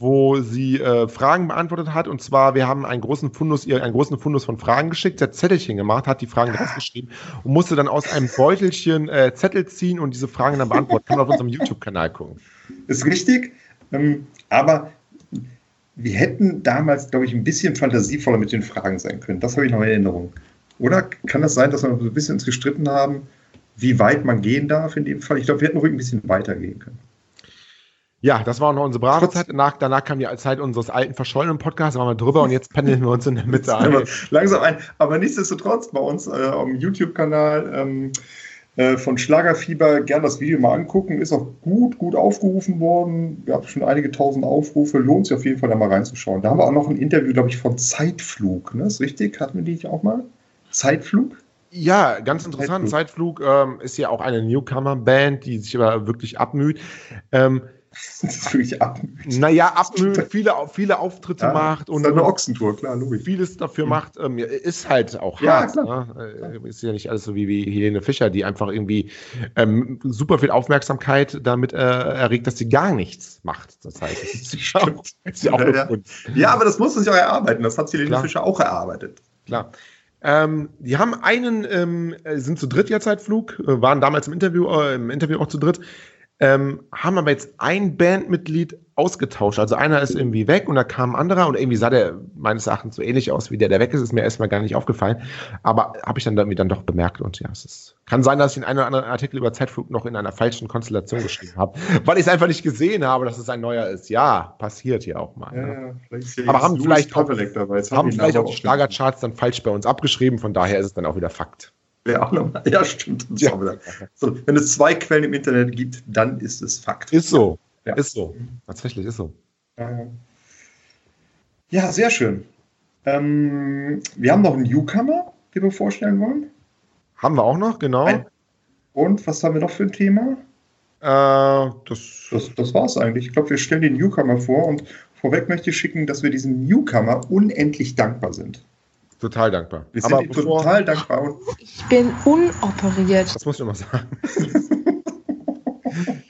wo sie äh, Fragen beantwortet hat. Und zwar, wir haben einen großen Fundus, ihr einen großen Fundus von Fragen geschickt, sie hat Zettelchen gemacht, hat die Fragen rausgeschrieben und musste dann aus einem Beutelchen äh, Zettel ziehen und diese Fragen dann beantworten. Kann man auf unserem YouTube-Kanal gucken. Ist richtig. Ähm, aber wir hätten damals, glaube ich, ein bisschen fantasievoller mit den Fragen sein können. Das habe ich noch in Erinnerung. Oder kann das sein, dass wir so ein bisschen uns gestritten haben, wie weit man gehen darf in dem Fall? Ich glaube, wir hätten ruhig ein bisschen weiter gehen können. Ja, das war auch noch unsere brave Zeit. Danach, danach kam die Zeit unseres alten verschollenen Podcasts, da waren wir drüber und jetzt pendeln wir uns in der Mitte ein. Langsam ein. Aber nichtsdestotrotz bei uns äh, am YouTube-Kanal ähm, äh, von Schlagerfieber gern das Video mal angucken. Ist auch gut, gut aufgerufen worden. Wir haben schon einige tausend Aufrufe. Lohnt sich auf jeden Fall da mal reinzuschauen. Da haben wir auch noch ein Interview, glaube ich, von Zeitflug. Ne? Ist richtig? Hatten wir die auch mal? Zeitflug? Ja, ganz interessant. Zeitflug, Zeitflug ähm, ist ja auch eine Newcomer-Band, die sich aber wirklich abmüht. Ähm, das ist wirklich abmüht. Naja, abmüht, viele, viele Auftritte ja, macht und. Eine Ochsentour, klar, logisch. Vieles dafür mhm. macht, ähm, ist halt auch ja, hart. Klar. Ne? Ist ja nicht alles so wie, wie Helene Fischer, die einfach irgendwie ähm, super viel Aufmerksamkeit damit äh, erregt, dass sie gar nichts macht zur Zeit. Das ist ja, auch, ist ja, auch ja, ja, aber das muss man sich auch erarbeiten. Das hat Helene klar. Fischer auch erarbeitet. Klar. Ähm, die haben einen, ähm, sind zu dritt ja Zeitflug, äh, waren damals im Interview, äh, im Interview auch zu dritt ähm, haben aber jetzt ein Bandmitglied ausgetauscht. Also einer ist irgendwie weg und da kam ein anderer und irgendwie sah der meines Erachtens so ähnlich aus wie der, der weg ist, ist mir erstmal gar nicht aufgefallen. Aber habe ich dann irgendwie dann doch bemerkt und ja, es ist, kann sein, dass ich den einen oder anderen Artikel über Zeitflug noch in einer falschen Konstellation geschrieben habe, weil ich es einfach nicht gesehen habe, dass es ein neuer ist. Ja, passiert hier auch mal. Ja, ja. Ja aber haben vielleicht, auch, haben vielleicht auch die Schlagercharts dann falsch bei uns abgeschrieben, von daher ist es dann auch wieder Fakt. Ja, auch nochmal. ja stimmt. Ja. So, wenn es zwei Quellen im Internet gibt, dann ist es Fakt. Ist so. Ja. Ist so. Tatsächlich ist so. Ja, sehr schön. Ähm, wir haben noch einen Newcomer, den wir vorstellen wollen. Haben wir auch noch, genau. Ein und was haben wir noch für ein Thema? Äh, das das, das war es eigentlich. Ich glaube, wir stellen den Newcomer vor und vorweg möchte ich schicken, dass wir diesem Newcomer unendlich dankbar sind. Total dankbar. Wir sind Aber total dankbar. Ich bin unoperiert. Das muss ich immer sagen.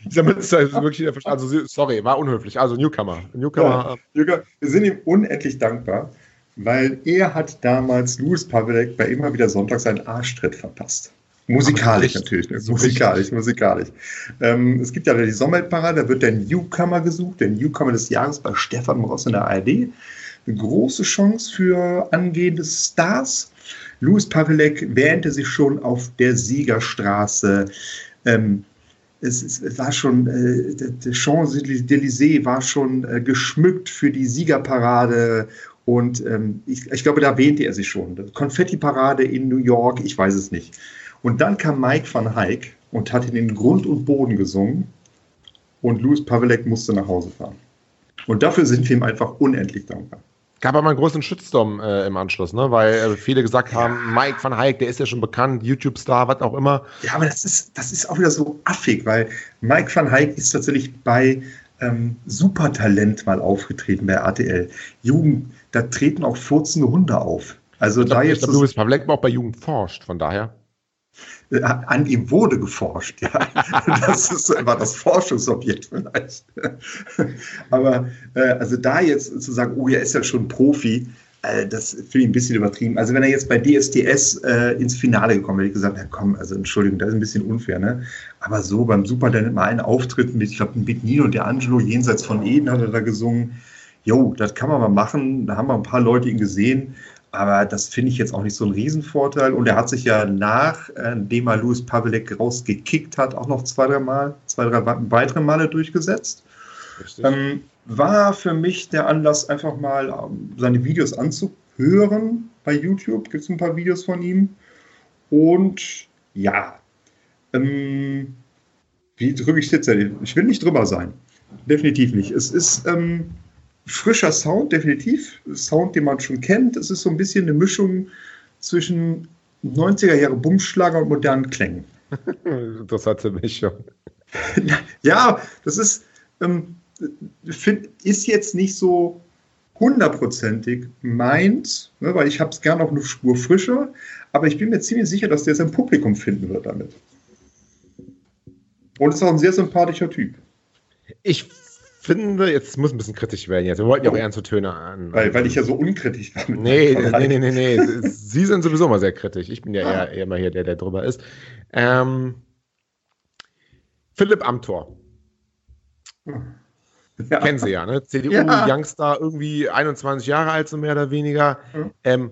Dieser Münster ist wirklich, also sorry, war unhöflich. Also Newcomer. Newcomer. Ja, wir sind ihm unendlich dankbar, weil er hat damals Louis Pavelek bei immer wieder Sonntag seinen Arschtritt verpasst. Musikalisch natürlich, ne? musikalisch, musikalisch. Ähm, es gibt ja die Sommerparade, da wird der Newcomer gesucht, der Newcomer des Jahres bei Stefan Ross in der ARD eine große Chance für angehende Stars. Louis Pavelek wähnte sich schon auf der Siegerstraße. Ähm, es, es, war schon, äh, der Champs-Élysées war schon äh, geschmückt für die Siegerparade und ähm, ich, ich, glaube, da wähnte er sich schon. Konfetti-Parade in New York, ich weiß es nicht. Und dann kam Mike van Eyck und hat in den Grund und Boden gesungen und Louis Pavelek musste nach Hause fahren. Und dafür sind wir ihm einfach unendlich dankbar. Gab aber einen großen Shitstorm äh, im Anschluss, ne? weil äh, viele gesagt haben, ja. Mike van Eyck, der ist ja schon bekannt, YouTube-Star, was auch immer. Ja, aber das ist, das ist auch wieder so affig, weil Mike van Eyck ist tatsächlich bei ähm, Supertalent mal aufgetreten bei RTL. Jugend, da treten auch furzende Hunde auf. Also ich glaub, da jetzt. Ich glaube, du bist auch bei Jugend forscht, von daher. Äh, an ihm wurde geforscht. Ja. Das ist immer das Forschungsobjekt vielleicht. Aber äh, also da jetzt zu sagen, oh, er ist ja schon Profi, äh, das finde ich ein bisschen übertrieben. Also wenn er jetzt bei DSDS äh, ins Finale gekommen wäre, hätte ich gesagt, ja komm, also Entschuldigung, das ist ein bisschen unfair, ne? Aber so beim Supertalent mal einen Auftritt mit, ich glaube, mit Nino und der Angelo, jenseits von Eden hat er da gesungen. Jo, das kann man mal machen. Da haben wir ein paar Leute ihn gesehen. Aber das finde ich jetzt auch nicht so ein Riesenvorteil. Und er hat sich ja nachdem er Louis Pavelek rausgekickt hat, auch noch zwei, drei Mal, zwei, drei weitere Male durchgesetzt. Ähm, war für mich der Anlass, einfach mal ähm, seine Videos anzuhören bei YouTube. Gibt es ein paar Videos von ihm. Und ja, ähm, wie drücke ich jetzt? Ich will nicht drüber sein. Definitiv nicht. Es ist ähm, frischer Sound, definitiv. Sound, den man schon kennt. Es ist so ein bisschen eine Mischung zwischen 90er Jahre Bumschlager und modernen Klängen. Interessante Mischung. ja, das ist, ähm, find, ist jetzt nicht so hundertprozentig meins, ne, weil ich habe es gerne auch eine Spur frischer, aber ich bin mir ziemlich sicher, dass der sein Publikum finden wird damit. Und ist auch ein sehr sympathischer Typ. Ich finde, jetzt muss ein bisschen kritisch werden jetzt. Wir wollten ja auch ernste Töne an. Weil, weil ich ja so unkritisch war. Nee, nee, nee, nee, nee. Sie sind sowieso mal sehr kritisch. Ich bin ja ah. eher, eher mal hier der, der drüber ist. Ähm, Philipp Amthor. Ja. Kennen Sie ja, ne? CDU-Youngster, ja. irgendwie 21 Jahre alt, so mehr oder weniger. Mhm. Ähm,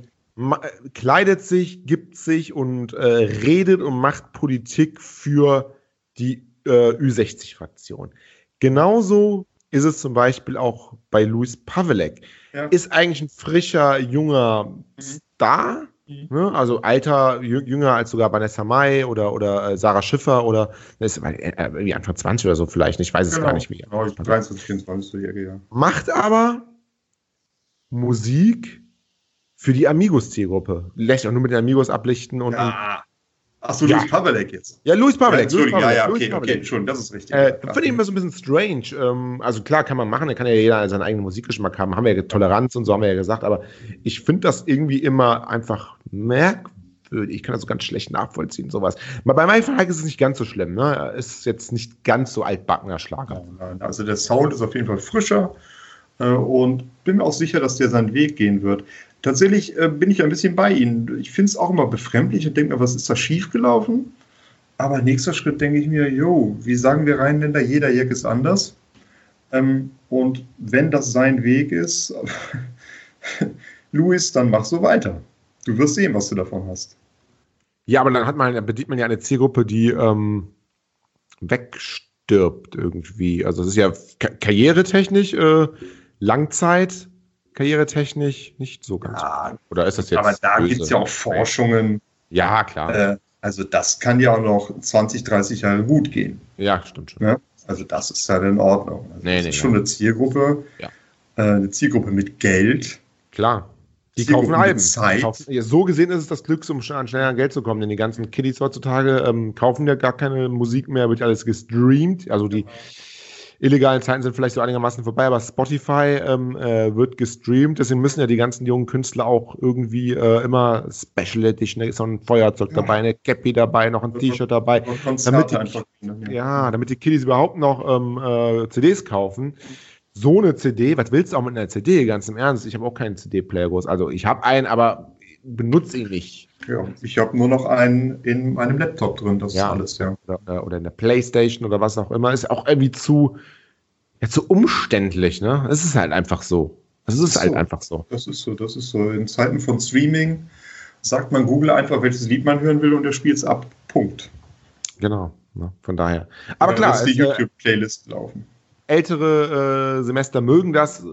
kleidet sich, gibt sich und äh, redet und macht Politik für die äh, Ü60-Fraktion. Genauso ist es zum Beispiel auch bei Luis Pavelek. Ja. Ist eigentlich ein frischer, junger mhm. Star, mhm. Ne? also alter, jünger als sogar Vanessa Mai oder, oder äh, Sarah Schiffer oder ist äh, irgendwie Anfang 20 oder so vielleicht, ich weiß es genau. gar nicht mehr. Genau, 23, 24 ja. Macht aber Musik für die Amigos-Zielgruppe. Lässt auch nur mit den Amigos ablichten und, ja. Achso, ja. Louis Pavelek jetzt. Ja, Louis Pavelek. Ja, Entschuldigung, ja, ja, okay, okay, schon, das ist richtig. Äh, Finde ich immer so ein bisschen strange. Ähm, also klar kann man machen, da kann ja jeder seinen eigenen Musikgeschmack haben. Haben wir ja Toleranz und so haben wir ja gesagt, aber ich finde das irgendwie immer einfach merkwürdig. Ich kann das so ganz schlecht nachvollziehen, sowas. Bei meinem Verlag ist es nicht ganz so schlimm. Ne? Ist jetzt nicht ganz so altbackener Schlager. Also der Sound ist auf jeden Fall frischer äh, und bin mir auch sicher, dass der seinen Weg gehen wird tatsächlich äh, bin ich ein bisschen bei Ihnen. Ich finde es auch immer befremdlich und denke mir, was ist da schiefgelaufen? Aber nächster Schritt denke ich mir, jo, wie sagen wir Rheinländer, jeder Jack ist anders. Ähm, und wenn das sein Weg ist, Luis, dann mach so weiter. Du wirst sehen, was du davon hast. Ja, aber dann hat man, bedient man ja eine Zielgruppe, die ähm, wegstirbt irgendwie. Also es ist ja karrieretechnisch äh, Langzeit karrieretechnisch nicht so ganz. Ja, Oder ist das jetzt. Aber da gibt es ja auch Forschungen. Ja, klar. Äh, also das kann ja auch noch 20, 30 Jahre gut gehen. Ja, stimmt schon. Ja? Also das ist halt in Ordnung. Also nee, das nee, ist schon ja. eine Zielgruppe, ja. äh, eine Zielgruppe mit Geld. Klar. Die kaufen Alben. Zeit. Kaufen, ja, so gesehen ist es das Glück, um an schneller Geld zu kommen, denn die ganzen Kiddies heutzutage ähm, kaufen ja gar keine Musik mehr, wird alles gestreamt. Also die, illegalen Zeiten sind vielleicht so einigermaßen vorbei, aber Spotify ähm, äh, wird gestreamt, deswegen müssen ja die ganzen jungen Künstler auch irgendwie äh, immer Special Edition, so ein Feuerzeug ja. dabei, eine Cappy dabei, noch ein T-Shirt dabei, damit die, ja, damit die Kiddies überhaupt noch ähm, äh, CDs kaufen. So eine CD, was willst du auch mit einer CD, ganz im Ernst? Ich habe auch keinen CD-Player groß. Also ich habe einen, aber benutze ihn nicht. Ja, ich habe nur noch einen in meinem Laptop drin, das ja, ist alles, ja. Oder, oder, in der Playstation oder was auch immer. Ist auch irgendwie zu, ja, zu umständlich, ne? Es ist halt einfach so. Es ist, ist halt so. einfach so. Das ist so, das ist so. In Zeiten von Streaming sagt man Google einfach, welches Lied man hören will und er spielt es ab. Punkt. Genau, ne? von daher. Aber klar. die äh, YouTube-Playlist laufen. Ältere äh, Semester mögen das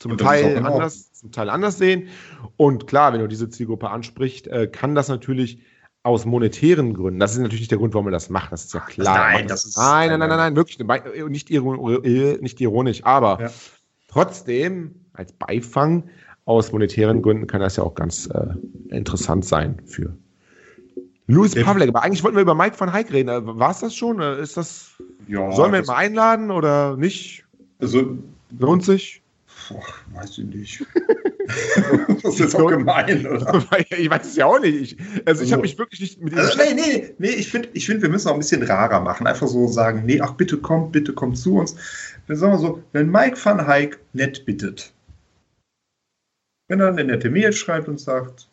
zum Teil anders, zum Teil anders sehen. Und klar, wenn du diese Zielgruppe ansprichst, äh, kann das natürlich aus monetären Gründen, das ist natürlich nicht der Grund, warum man das macht, das ist ja klar. Nein, das ist nein, nein, nein, nein, nein, wirklich äh, nicht, äh, nicht ironisch, aber ja. trotzdem als Beifang aus monetären Gründen kann das ja auch ganz äh, interessant sein für Louis Pavlek. Aber eigentlich wollten wir über Mike van Heik reden. War es das schon? Ist das? Ja, sollen wir ihn mal einladen oder nicht? Also lohnt sich? Boah, weiß ich nicht. das ist jetzt auch gemein, oder? Ich weiß es ja auch nicht. Ich, also, ich habe mich wirklich nicht mit ihm. Also, nee, nee, nee, ich finde, ich find, wir müssen auch ein bisschen rarer machen. Einfach so sagen: Nee, ach, bitte kommt, bitte kommt zu uns. Dann sagen wir so: Wenn Mike van Heik nett bittet, wenn er eine nette Mail schreibt und sagt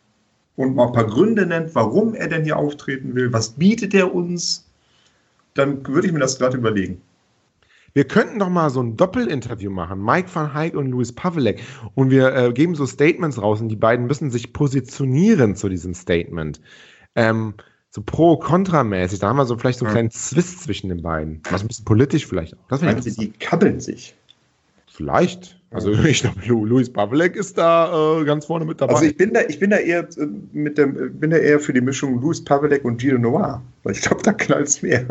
und mal ein paar Gründe nennt, warum er denn hier auftreten will, was bietet er uns, dann würde ich mir das gerade überlegen. Wir könnten doch mal so ein Doppelinterview machen, Mike van Heik und Louis Pavelek. Und wir äh, geben so Statements raus und die beiden müssen sich positionieren zu diesem Statement. Ähm, so pro-kontra-mäßig. Da haben wir so vielleicht so einen kleinen Zwist zwischen den beiden. Was ein bisschen politisch vielleicht auch. Das Sie, die kabbeln sich? Vielleicht. Also ich glaube, Louis Pavelek ist da äh, ganz vorne mit dabei. Also ich bin da, ich bin da eher äh, mit dem, bin da eher für die Mischung Louis Pavelek und Gino Noir. Weil ich glaube, da knallt es mehr.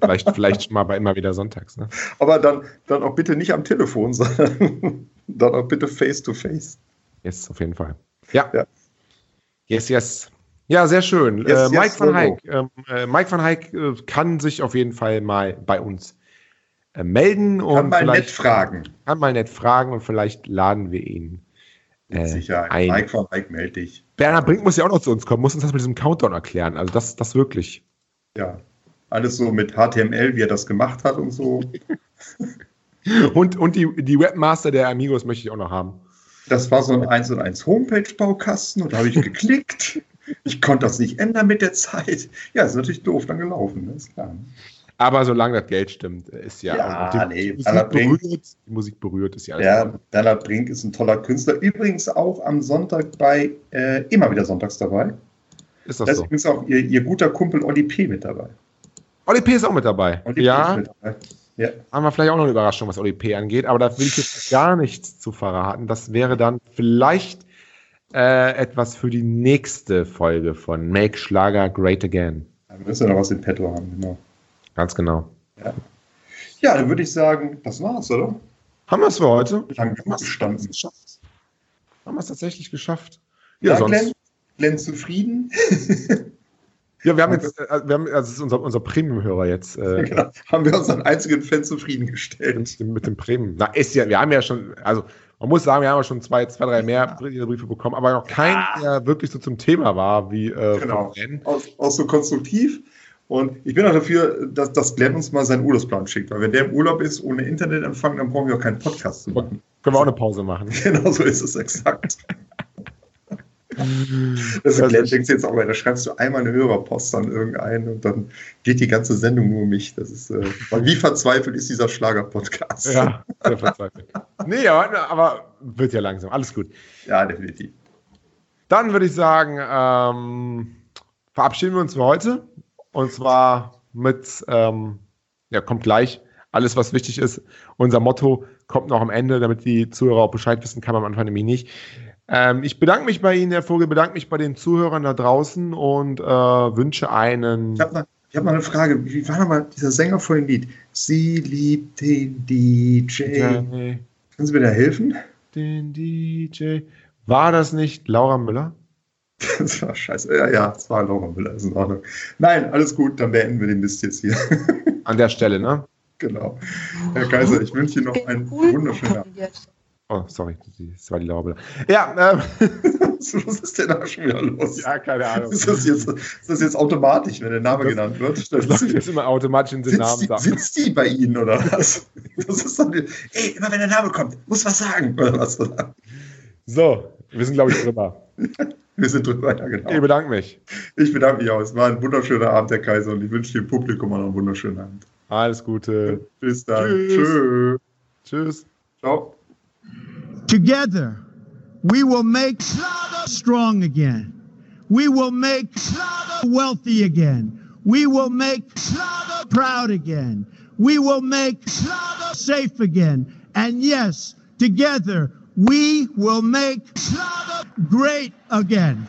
Vielleicht, vielleicht mal bei immer wieder sonntags. Ne? Aber dann, dann auch bitte nicht am Telefon, sondern dann auch bitte face to face. Yes, auf jeden Fall. Ja. ja. Yes, yes. Ja, sehr schön. Yes, äh, Mike, yes, van Heik, ähm, äh, Mike van Heik äh, kann sich auf jeden Fall mal bei uns äh, melden. Kann und mal nett fragen. Kann mal nett fragen und vielleicht laden wir ihn. Mit äh, Sicherheit. Ein. Mike van Heik, melde dich. Bernhard Brink muss ja auch noch zu uns kommen, muss uns das mit diesem Countdown erklären. Also das, das wirklich. Ja, alles so mit HTML, wie er das gemacht hat und so. und und die, die Webmaster der Amigos möchte ich auch noch haben. Das war so ein 1 und 1 Homepage-Baukasten und da habe ich geklickt. Ich konnte das nicht ändern mit der Zeit. Ja, ist natürlich doof dann gelaufen, ne? ist klar. Aber solange das Geld stimmt, ist ja. Ja, die, nee, die, Musik Brink- berührt, die Musik berührt, ist ja alles. Ja, Bernhard Brink ist ein toller Künstler. Übrigens auch am Sonntag bei, äh, immer wieder sonntags dabei. Ist das Da ist so? übrigens auch ihr, ihr guter Kumpel Olli P. mit dabei. Oli P. ist auch mit dabei. Olli P. ja, ist mit dabei. Ja, haben wir vielleicht auch noch eine Überraschung, was Oli P. angeht, aber da will ich jetzt gar nichts zu verraten. Das wäre dann vielleicht äh, etwas für die nächste Folge von Make Schlager Great Again. da müssen wir noch was im Petto haben, genau. Ganz genau. Ja, dann würde ich sagen, das war's, oder? Haben wir es für heute? Wie lange haben wir gestanden? geschafft. Haben wir es tatsächlich geschafft? Ja, Ja, sonst. Glenn, Glenn zufrieden? Ja, wir haben jetzt, äh, wir haben, also ist unser, unser Premium-Hörer jetzt. Äh, genau. Haben wir unseren einzigen Fan zufriedengestellt? mit, dem, mit dem Premium. Na, ist ja, wir haben ja schon, also man muss sagen, wir haben ja schon zwei, zwei drei mehr Briefe bekommen, aber noch keinen, der wirklich so zum Thema war wie äh, Genau. Auch, auch so konstruktiv. Und ich bin auch dafür, dass, dass Glenn uns mal seinen Urlaubsplan schickt. Weil wenn der im Urlaub ist ohne Internetempfang, dann brauchen wir auch keinen Podcast zu machen. Können wir auch eine Pause machen. Genau so ist es exakt. Das ist Glenn denkt jetzt auch, weil da schreibst du einmal eine Hörerpost an irgendeinen und dann geht die ganze Sendung nur um mich. Das ist, äh, wie verzweifelt ist dieser Schlager-Podcast? Ja, sehr verzweifelt. nee, aber, aber wird ja langsam. Alles gut. ja, definitiv. Dann würde ich sagen, ähm, verabschieden wir uns für heute. Und zwar mit, ähm, ja, kommt gleich alles, was wichtig ist. Unser Motto kommt noch am Ende, damit die Zuhörer auch Bescheid wissen, kann man am Anfang nämlich nicht. Ähm, ich bedanke mich bei Ihnen, Herr Vogel, bedanke mich bei den Zuhörern da draußen und äh, wünsche einen. Ich habe ich hab noch eine Frage. Wie war nochmal dieser Sänger vor dem Lied? Sie liebt den DJ. DJ, Können Sie mir da helfen? den DJ. War das nicht Laura Müller? Das war scheiße. Ja, ja, es war Laura Müller, ist in Ordnung. Nein, alles gut, dann beenden wir den Mist jetzt hier. An der Stelle, ne? genau. Herr Kaiser, ich wünsche Ihnen noch einen wunderschönen Abend. Oh, sorry, das war die Müller. Ja, ähm, Was ist denn da schon wieder los? ja, keine Ahnung. Ist das, jetzt, ist das jetzt automatisch, wenn der Name genannt wird? Das läuft jetzt immer automatisch in den Namen die, sitzt die bei Ihnen oder was? Das ist dann, ey, immer wenn der Name kommt, muss was sagen oder was? So, wir sind, glaube ich, drüber. Wir sind drüber, ja Ich genau. bedanke mich. Ich bedanke mich auch. Es war ein wunderschöner Abend, Herr Kaiser, und ich wünsche dem Publikum auch noch einen wunderschönen Abend. Alles Gute. Bis dann. Tschüss. Tschö. Tschüss. Ciao. Together, we will make strong again. We will make wealthy again. We will make proud again. We will make safe again. And yes, together, we will make great again.